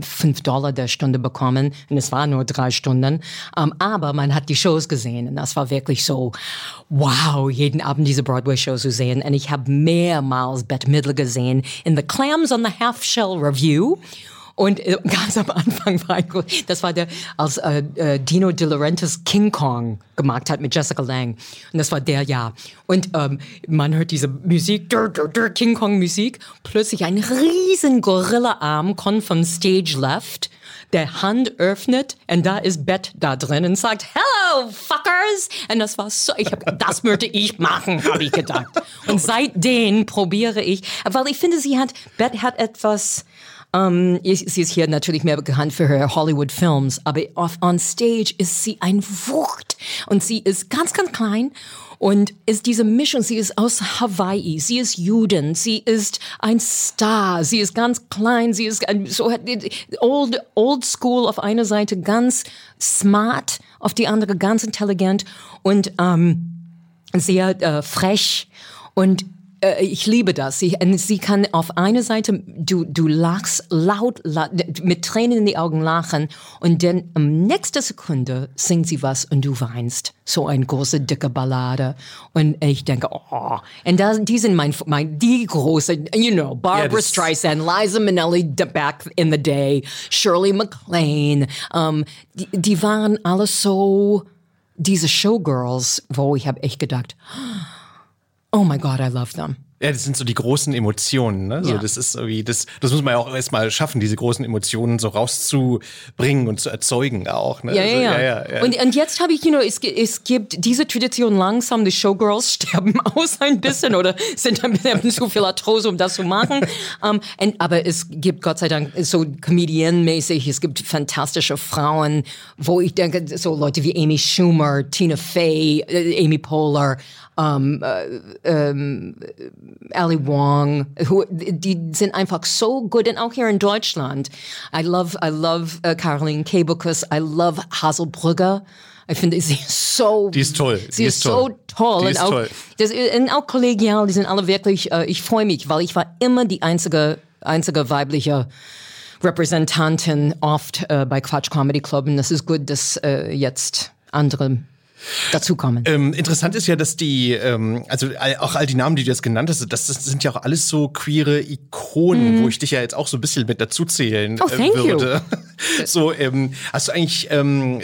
fünf Dollar der Stunde bekommen und es waren nur drei Stunden. Ähm, aber man hat die Shows gesehen und das war wirklich so, wow, jeden Abend diese Broadway-Shows zu sehen. Und ich habe mehrmals Bette Midler gesehen in The Clams on the Half Shell Review. Und äh, ganz am Anfang war ein, das war der, als äh, äh, Dino De Laurentiis King Kong gemacht hat mit Jessica Lang. Und das war der Jahr. Und ähm, man hört diese Musik, dur, dur, dur, King Kong Musik. Plötzlich ein riesen Gorilla-Arm kommt vom Stage Left der Hand öffnet und da ist Bett da drin und sagt, Hello, fuckers! Und das war so, ich hab, das möchte ich machen, habe ich gedacht. Und seitdem probiere ich, weil ich finde, sie hat, Bett hat etwas, um, ähm, sie ist hier natürlich mehr bekannt für ihre Hollywood-Films, aber auf, on stage ist sie ein Wucht. Und sie ist ganz, ganz klein und ist diese Mischung, sie ist aus Hawaii, sie ist Juden, sie ist ein Star, sie ist ganz klein, sie ist so old, old school auf einer Seite, ganz smart, auf die andere ganz intelligent und ähm, sehr äh, frech. Und äh, ich liebe das. Sie, sie kann auf einer Seite, du, du lachst laut, laut, mit Tränen in die Augen lachen und dann am nächsten Sekunde singt sie was und du weinst. So eine große, dicke Ballade. Und ich denke, oh. Und da, die sind mein, mein, die große, you know, Barbara ja, Streisand, Liza Minnelli back in the day, Shirley MacLaine. Um, die, die waren alle so, diese Showgirls, wo ich habe echt gedacht, oh my God, I love them.
Ja, das sind so die großen Emotionen. Ne? So, ja. Das ist irgendwie, das, das muss man ja auch erstmal schaffen, diese großen Emotionen so rauszubringen und zu erzeugen auch. Ne?
Ja, also, ja, ja. ja. Und, und jetzt habe ich, you know, es, es gibt diese Tradition langsam, die Showgirls sterben aus ein bisschen oder sind ein bisschen zu viel Arthrose, um das zu machen. um, and, aber es gibt Gott sei Dank so Comedian-mäßig, es gibt fantastische Frauen, wo ich denke, so Leute wie Amy Schumer, Tina Fey, äh, Amy Poehler, um, äh, um, Ali Wong, who, die sind einfach so gut und auch hier in Deutschland. I love, I love uh, Caroline Kebekus, I love Haselbrugger. Ich finde sie so.
Die ist toll.
Sie ist, ist, so toll.
Die ist
und auch,
toll.
Das, und auch kollegial, die sind alle wirklich, uh, ich freue mich, weil ich war immer die einzige, einzige weibliche Repräsentantin oft uh, bei Quatsch Comedy Club und das ist gut, dass uh, jetzt andere dazu kommen.
Ähm, interessant ist ja, dass die, ähm, also auch all die Namen, die du jetzt genannt hast, das, das sind ja auch alles so queere Ikonen, wo ich dich ja jetzt auch so ein bisschen mit dazu zählen.
Oh, thank
äh,
you.
würde. So, ähm, hast du eigentlich, ähm,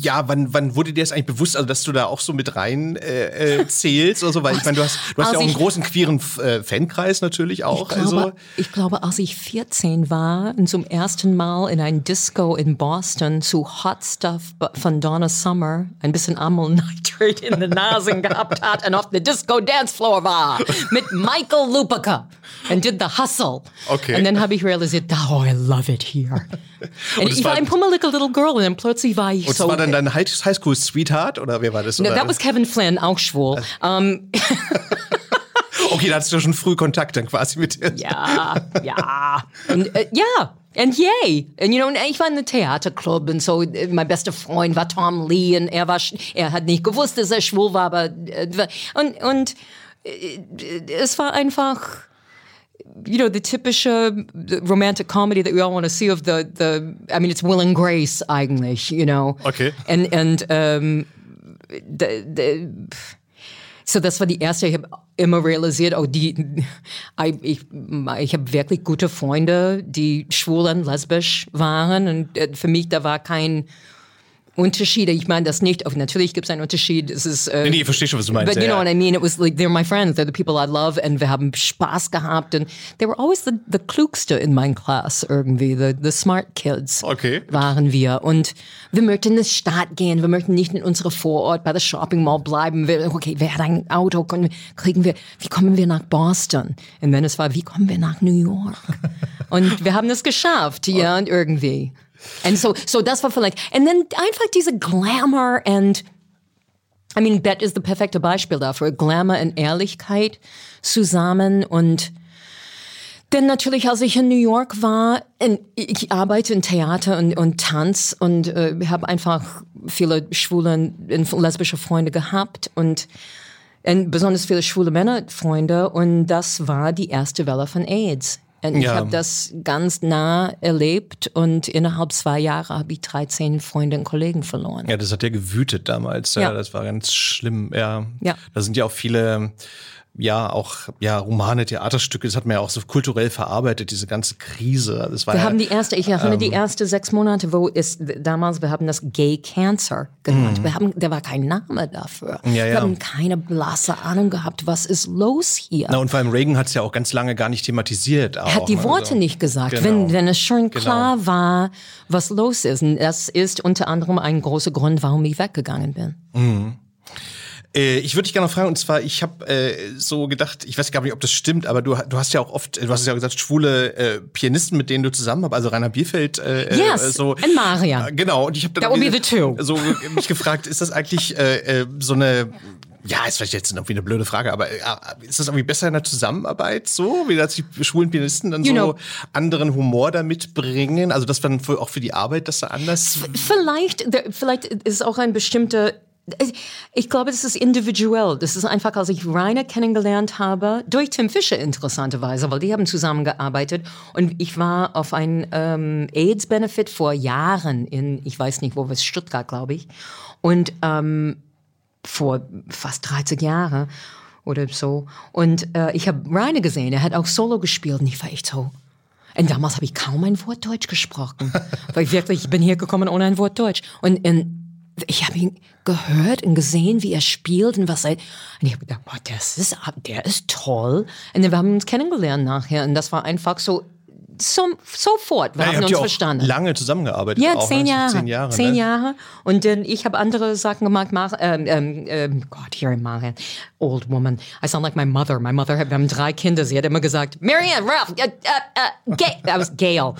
ja, wann, wann wurde dir das eigentlich bewusst, also dass du da auch so mit rein äh, äh, zählst oder so? Weil ich meine, du hast, du hast ja auch einen großen queeren äh, Fankreis natürlich auch.
Ich glaube,
also,
ich glaube, als ich 14 war und zum ersten Mal in ein Disco in Boston zu Hot Stuff von Donna Summer ein bisschen Ammonite in den Nasen gehabt hat und auf der Disco Dance Floor war mit Michael Lupica and did the hustle.
Okay.
Und dann habe ich realisiert, oh, I love it here. Und
es
ich war ein pummelige little girl und dann plötzlich war ich
und
so.
war dann dein High- Highschool-Sweetheart oder wer war das?
No, that was Kevin Flynn, auch schwul. Um,
okay, da hattest du schon früh Kontakt dann quasi mit dir.
Ja, ja. Und, äh, ja. And yay. Und, you know, ich war in einem Theaterclub und so, äh, mein bester Freund war Tom Lee und er war, er hat nicht gewusst, dass er schwul war, aber, äh, und, und äh, es war einfach, you know, the typische romantic comedy that we all want to see of the, the, I mean, it's Will and Grace eigentlich, you know.
Okay.
And, and, um, the, the, so das war die erste, ich habe immer realisiert, oh, die, ich, ich habe wirklich gute Freunde, die schwul und lesbisch waren und äh, für mich, da war kein Unterschied. Ich meine das nicht, oh, natürlich gibt es einen Unterschied, es ist... Äh,
Nee, nee, ich verstehe schon, was du meinst.
But you know
ja.
what I mean? It was like they're my friends, they're the people I love, und wir haben Spaß gehabt und they were always the, the klugste in meiner Class irgendwie, the, the smart kids
Okay.
waren wir. Und wir möchten in die Stadt gehen, wir möchten nicht in unsere Vorort bei der Shopping Mall bleiben. Wir, okay, wer hat ein Auto? Können wir, kriegen wir, wie kommen wir nach Boston? Und dann es war, wie kommen wir nach New York? und wir haben das geschafft, ja, und irgendwie. Und so, so das war vielleicht, und dann einfach diese Glamour und I mean, Bett ist das perfekte Beispiel dafür. Glamour und Ehrlichkeit zusammen und dann natürlich, als ich in New York war, und ich arbeite in Theater und, und Tanz und äh, habe einfach viele schwule und lesbische Freunde gehabt und, und besonders viele schwule Männerfreunde und das war die erste Welle von AIDS. Ich
Ja.
habe das ganz nah erlebt und innerhalb zwei Jahre habe ich 13 Freunde und Kollegen verloren.
Ja, das hat ja gewütet damals. Ja,
Ja.
das war ganz schlimm. Ja.
Ja.
Da sind ja auch viele, ja, auch, ja, Romane, Theaterstücke, das hat man ja auch so kulturell verarbeitet, diese ganze Krise. Das war
Wir
ja,
haben die erste, ich erinnere
Ähm.
die erste sechs Monate, wo es damals, wir haben das Gay Cancer genannt. Wir haben, da war kein Name dafür.
Mhm. Ja, ja.
Wir haben keine blasse Ahnung gehabt, was ist los hier.
Na, und vor allem Reagan hat es ja auch ganz lange gar nicht thematisiert. Auch,
er hat die Worte
also.
nicht gesagt,
Genau.
wenn, wenn es schon
Genau.
klar war, was los ist. Und das ist unter anderem ein großer Grund, warum ich weggegangen bin.
Äh, ich würde dich gerne noch fragen, und zwar, ich habe äh, so gedacht, ich weiß gar nicht, ob das stimmt, aber du, du hast ja auch oft, du hast ja gesagt, schwule äh, Pianisten, mit denen du zusammen hast, also Rainer Bierfeld. Äh,
Yes,
äh, so,
and Marian.
Äh, Genau, und ich habe dann
two.
so mich gefragt, ist das eigentlich äh, so eine ja, ist vielleicht jetzt irgendwie eine blöde Frage, aber ist das irgendwie besser in der Zusammenarbeit so, wie dass die schwulen Pianisten dann
You
so
know-
anderen Humor da mitbringen? Also das dann für, auch für die Arbeit, dass da anders.
Vielleicht, vielleicht ist es auch ein bestimmter. Ich glaube, das ist individuell. Das ist einfach, als ich Rainer kennengelernt habe, durch Tim Fischer interessanterweise, weil die haben zusammengearbeitet und ich war auf ein ähm, AIDS-Benefit vor Jahren in, ich weiß nicht, wo wir Stuttgart, glaube ich, und ähm, vor fast 30 Jahren oder so. Und äh, ich habe Rainer gesehen, er hat auch Solo gespielt und ich war echt so. Und damals habe ich kaum ein Wort Deutsch gesprochen. weil ich wirklich, ich bin hier gekommen ohne ein Wort Deutsch. Und, und ich habe ihn gehört und gesehen, wie er spielt und was er. Und ich habe gedacht, boah, das ist, der ist toll. Und dann wir haben uns kennengelernt nachher. Und das war einfach so, so sofort. Wir
Ja,
haben uns verstanden.
lange zusammengearbeitet.
Ja,
auch,
zehn
ne?
Jahre.
Zehn Jahre.
Zehn
ne?
Jahre. Und dann, ich habe andere Sachen gemacht. Mar ähm, ähm, ähm, Gott, hier in Marianne. Old woman. I sound like my mother. My mother, wir haben drei Kinder. Sie hat immer gesagt, Marianne, Ralph, uh, uh, uh, Gail. That was Gail.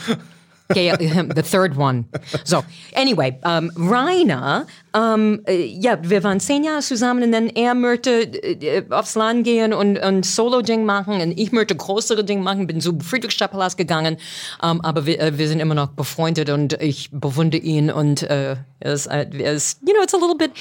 Gail, the third one. So, anyway, um, Rainer, um, äh, ja, wir waren zehn Jahre zusammen und dann er möchte äh, aufs Land gehen und, und Solo-Ding machen und ich möchte größere Ding machen, bin zum Friedrichstadtpalast gegangen, um, aber wir, äh, wir sind immer noch befreundet und ich bewundere ihn und äh, er ist, äh, er ist, you know, it's a little bit,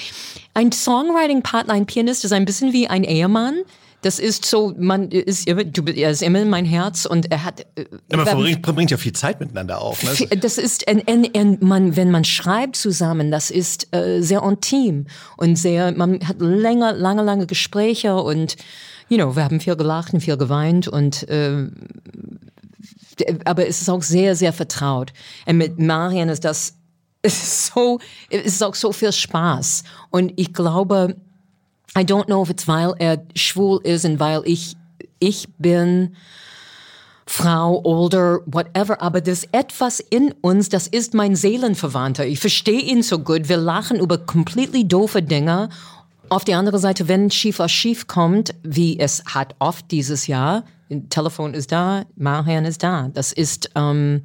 ein Songwriting-Partner, ein Pianist ist ein bisschen wie ein Ehemann, Das ist so, man ist immer, du, er ist immer in mein Herz und er hat.
Ja, man verbringt, verbringt ja viel Zeit miteinander auch. Ne?
das ist, ein, ein, ein, man, wenn man schreibt zusammen, das ist äh, sehr intim und sehr, man hat länger, lange, lange Gespräche und, you know, wir haben viel gelacht und viel geweint und, äh, aber es ist auch sehr, sehr vertraut. Und mit Marian ist das, ist so, es ist auch so viel Spaß und ich glaube, I don't know if it's weil er schwul ist und weil ich, ich bin, Frau, older, whatever, aber das etwas in uns, das ist mein Seelenverwandter. Ich verstehe ihn so gut. Wir lachen über completely doofe Dinge. Auf der anderen Seite, wenn schief was schief kommt, wie es hat oft dieses Jahr, Telefon ist da, Marian ist da. Das ist, ähm,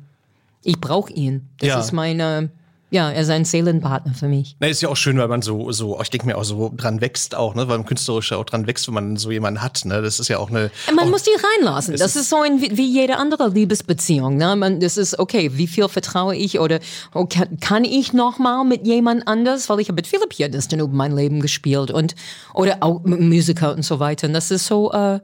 ich brauche ihn. Das
Ja.
ist meine, ja, er ist ein Seelenpartner für mich.
Na, ist ja auch schön, weil man so, so, ich denke mir auch so dran wächst auch, ne, weil man künstlerisch auch dran wächst, wenn man so jemanden hat, ne, das ist ja auch eine.
Man
auch,
muss die reinlassen. Das ist so ein, wie, jede andere Liebesbeziehung. Ne? Man, das ist okay. Wie viel vertraue ich oder oh, kann, ich noch mal mit jemand anders? Weil ich habe mit vielen Pianisten über mein Leben gespielt und oder auch mit Musiker und so weiter. Und das ist so, äh,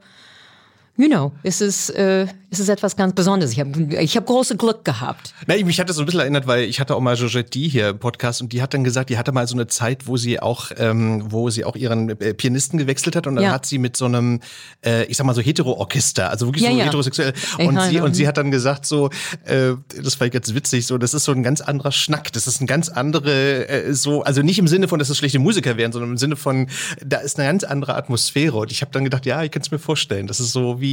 you know, es ist, äh, es ist etwas ganz Besonderes. Ich habe, ich habe große Glück gehabt.
Na, mich hat das so ein bisschen erinnert, weil ich hatte auch mal Georgette D hier im Podcast und die hat dann gesagt, die hatte mal so eine Zeit, wo sie auch, ähm, wo sie auch ihren äh, Pianisten gewechselt hat und dann
Ja.
hat sie mit so einem, äh, ich sag mal so Hetero-Orchester, also wirklich
Ja,
so
ja.
heterosexuell.
Ich
Und sie,
meine,
und sie hat dann gesagt so, äh, das war ganz witzig, so, das ist so ein ganz anderer Schnack, das ist ein ganz andere, äh, so, also nicht im Sinne von, dass es schlechte Musiker wären, sondern im Sinne von, da ist eine ganz andere Atmosphäre und ich habe dann gedacht, ja, ich kann es mir vorstellen, das ist so wie,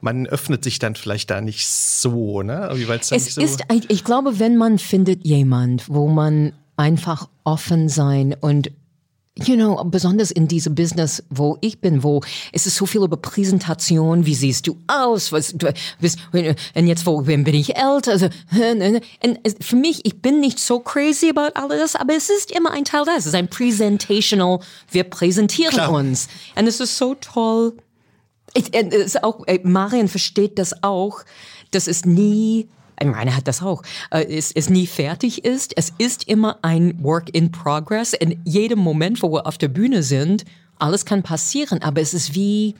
man öffnet sich dann vielleicht da nicht so, ne, Irgendwie,
Es
nicht so
ist, ich- glaube, wenn man findet jemand, wo man einfach offen sein und You know, besonders in diesem Business, wo ich bin, wo es ist so viel über Präsentation, wie siehst du aus, was du bist, und jetzt wo bin ich älter, also, und für mich, ich bin nicht so crazy about alles, aber es ist immer ein Teil des, es ist ein presentational, wir präsentieren
Klar.
uns. Und es ist so toll, ich, äh, ist auch, äh, Marian versteht das auch, dass es nie, ich meine, hat das auch, äh, es, es nie fertig ist. Es ist immer ein Work in Progress. In jedem Moment, wo wir auf der Bühne sind, alles kann passieren, aber es ist wie,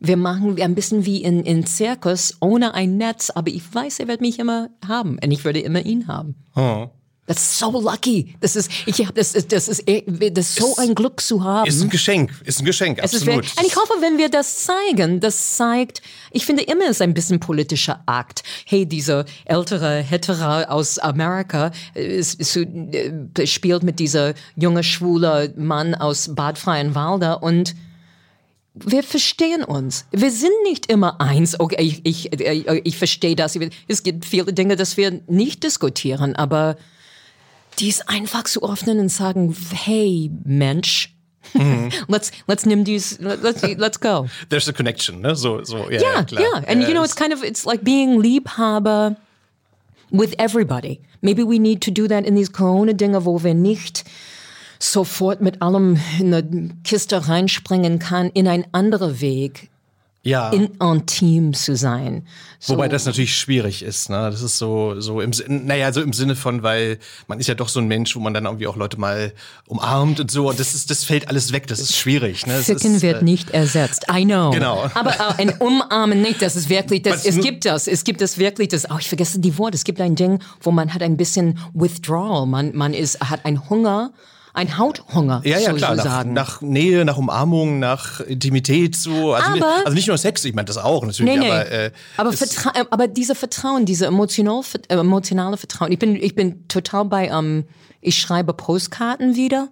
wir machen ein bisschen wie in, in Zirkus ohne ein Netz, aber ich weiß, er wird mich immer haben und ich würde immer ihn haben. Das ist so lucky. Das ist, ich habe das, ist- das ist, das ist so ein Glück zu haben.
Ist ein Geschenk, ist ein Geschenk,
Es ist
absolut.
wirklich, und ich hoffe, wenn wir das zeigen, das zeigt, ich finde immer es ist ein bisschen politischer Akt. Hey, dieser ältere Hetero aus Amerika äh, ist, ist, äh, spielt mit dieser junge schwule Mann aus Bad Freienwalde und wir verstehen uns. Wir sind nicht immer eins. Okay, ich, ich, äh, ich verstehe das. Es gibt viele Dinge, das wir nicht diskutieren, aber dies einfach zu öffnen und sagen, hey, Mensch, let's, let's nimm dies, let's, let's go.
There's a connection, ne? So, so, ja,
Yeah,
klar.
yeah. And
Ja,
you know, it's kind of, it's like being Liebhaber with everybody. Maybe we need to do that in these Corona-Dinge, wo wir nicht sofort mit allem in eine Kiste reinspringen kann, in ein anderer Weg,
ja.
in intim zu sein. So,
Wobei das natürlich schwierig ist, ne? Das ist so, so im naja, so im Sinne von, weil man ist ja doch so ein Mensch, wo man dann irgendwie auch Leute mal umarmt und so. Und das ist, das fällt alles weg. Das ist schwierig, ne?
Ficken
ist,
wird
äh,
nicht ersetzt. I know.
Genau.
Aber äh, ein Umarmen nicht. Das ist wirklich, das, es gibt das. Es gibt das wirklich, das, oh, ich vergesse die Worte. Es gibt ein Ding, wo man hat ein bisschen Withdrawal. Man, man ist, hat einen Hunger, ein Hauthunger,
Ja, ja, klar. Nach,
sozusagen.
nach Nähe, nach Umarmung, nach Intimität, so. Also,
Aber-
also nicht nur Sex, ich meine das auch natürlich,
Nee, nee.
aber. Äh,
aber, äh, aber diese Vertrauen, diese emotional, äh, emotionale Vertrauen. Ich bin, ich bin total bei, ähm, ich schreibe Postkarten wieder.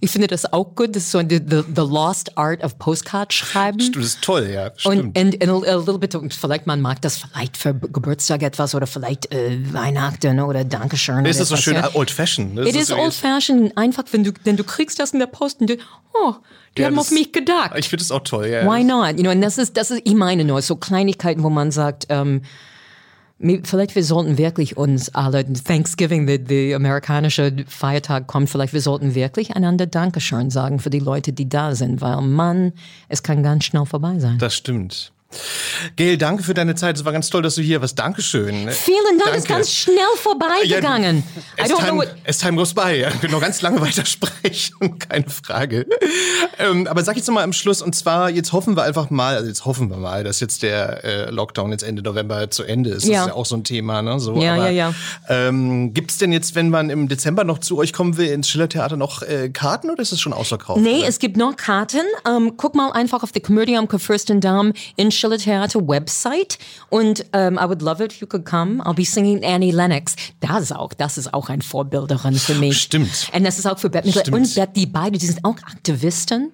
Ich finde das auch gut. Das ist so the, the, lost art of Postcard schreiben.
das ist toll, ja. Stimmt.
Und and, and a, little bit, vielleicht man mag das vielleicht für Geburtstag etwas oder vielleicht äh, Weihnachten oder Dankeschön.
es ist so
etwas,
schön
ja.
old fashioned. Ne?
It is old fashioned, einfach wenn du, denn du kriegst das in der Post und du, oh, die
Ja,
haben
das-
auf mich gedacht.
Ich finde es auch toll, ja.
Why not? You know, und das ist, das ist, ich meine nur, so Kleinigkeiten, wo man sagt, ähm, vielleicht wir sollten wirklich uns alle, Thanksgiving, der amerikanische Feiertag kommt, vielleicht wir sollten wirklich einander Dankeschön sagen für die Leute, die da sind, weil Mann, es kann ganz schnell vorbei sein.
Das stimmt. Gail, danke für deine Zeit. Es war ganz toll, dass du hier warst. Dankeschön.
Vielen Dank, ist
Danke.
ganz schnell vorbeigegangen. I
as, time, as time goes by. Ja, wir können noch ganz lange weitersprechen, keine Frage. Ähm, aber sag jetzt noch mal am Schluss, und zwar, jetzt hoffen wir einfach mal, also jetzt hoffen wir mal, dass jetzt der äh, Lockdown jetzt Ende November zu Ende ist. Das
Ja.
ist ja auch so ein Thema, ne? So,
Ja,
aber,
ja, ja.
Ähm, Gibt es denn jetzt, wenn man im Dezember noch zu euch kommen will, ins Schillertheater noch äh, Karten oder ist es schon ausverkauft?
Nee,
oder?
es gibt noch Karten. Ähm, guck mal einfach auf die Comedy am Fürstendamm in Schiller Theater Website. Und ähm, I would love it if you could come. I'll be singing Annie Lennox. Das ist auch, das ist auch ein Vorbilderin für mich.
Stimmt.
Und das ist auch für Bette Midler und Bette, die beide, die sind auch Aktivisten.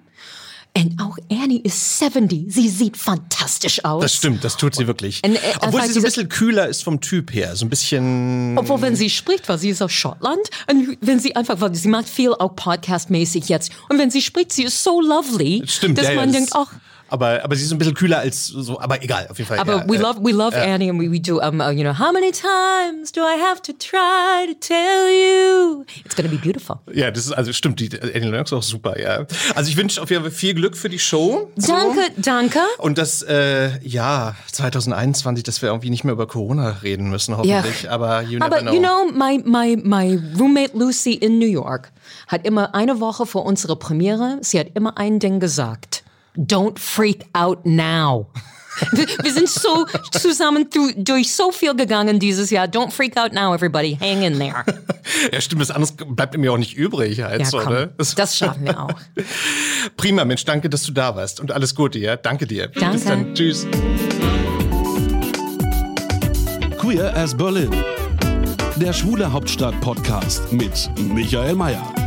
Und auch Annie ist 70. Sie sieht fantastisch aus.
Das stimmt, das tut sie wirklich.
Und, äh,
Obwohl sie so ein bisschen kühler ist vom Typ her. So ein bisschen.
Obwohl, wenn sie spricht, weil sie ist aus Schottland, und wenn sie einfach, weil sie macht viel auch podcastmäßig jetzt, und wenn sie spricht, sie ist so lovely,
Stimmt,
dass
ja, ja,
man
das-
denkt, ach,
Aber, aber sie ist ein bisschen kühler als so, aber egal, auf jeden Fall.
Aber
ja,
we
äh,
love we love Annie and we, we do um uh, you know how many times do I have to try to tell you it's gonna be beautiful.
Ja, das ist also stimmt, die Annie Lennox ist auch super, ja. Also ich wünsche auf jeden Fall viel Glück für die Show. So.
Danke, danke.
Und das äh, ja 2021, dass wir irgendwie nicht mehr über Corona reden müssen, hoffentlich. Aber you never
Aber
know.
you know my my my roommate Lucy in New York hat immer eine Woche vor unserer Premiere, sie hat immer ein Ding gesagt. Don't freak out now. Wir sind so zusammen through, durch so viel gegangen dieses Jahr. Don't freak out now, everybody. Hang in there.
ja, stimmt, das anderes bleibt mir auch nicht übrig, halt,
Ja,
so,
komm,
ne?
das schaffen wir auch.
Prima, Mensch, danke, dass du da warst und alles Gute, ja? Danke dir.
Danke.
Bis dann. Tschüss.
Queer as Berlin. Der Schwule Hauptstadt Podcast mit Michael Mayer.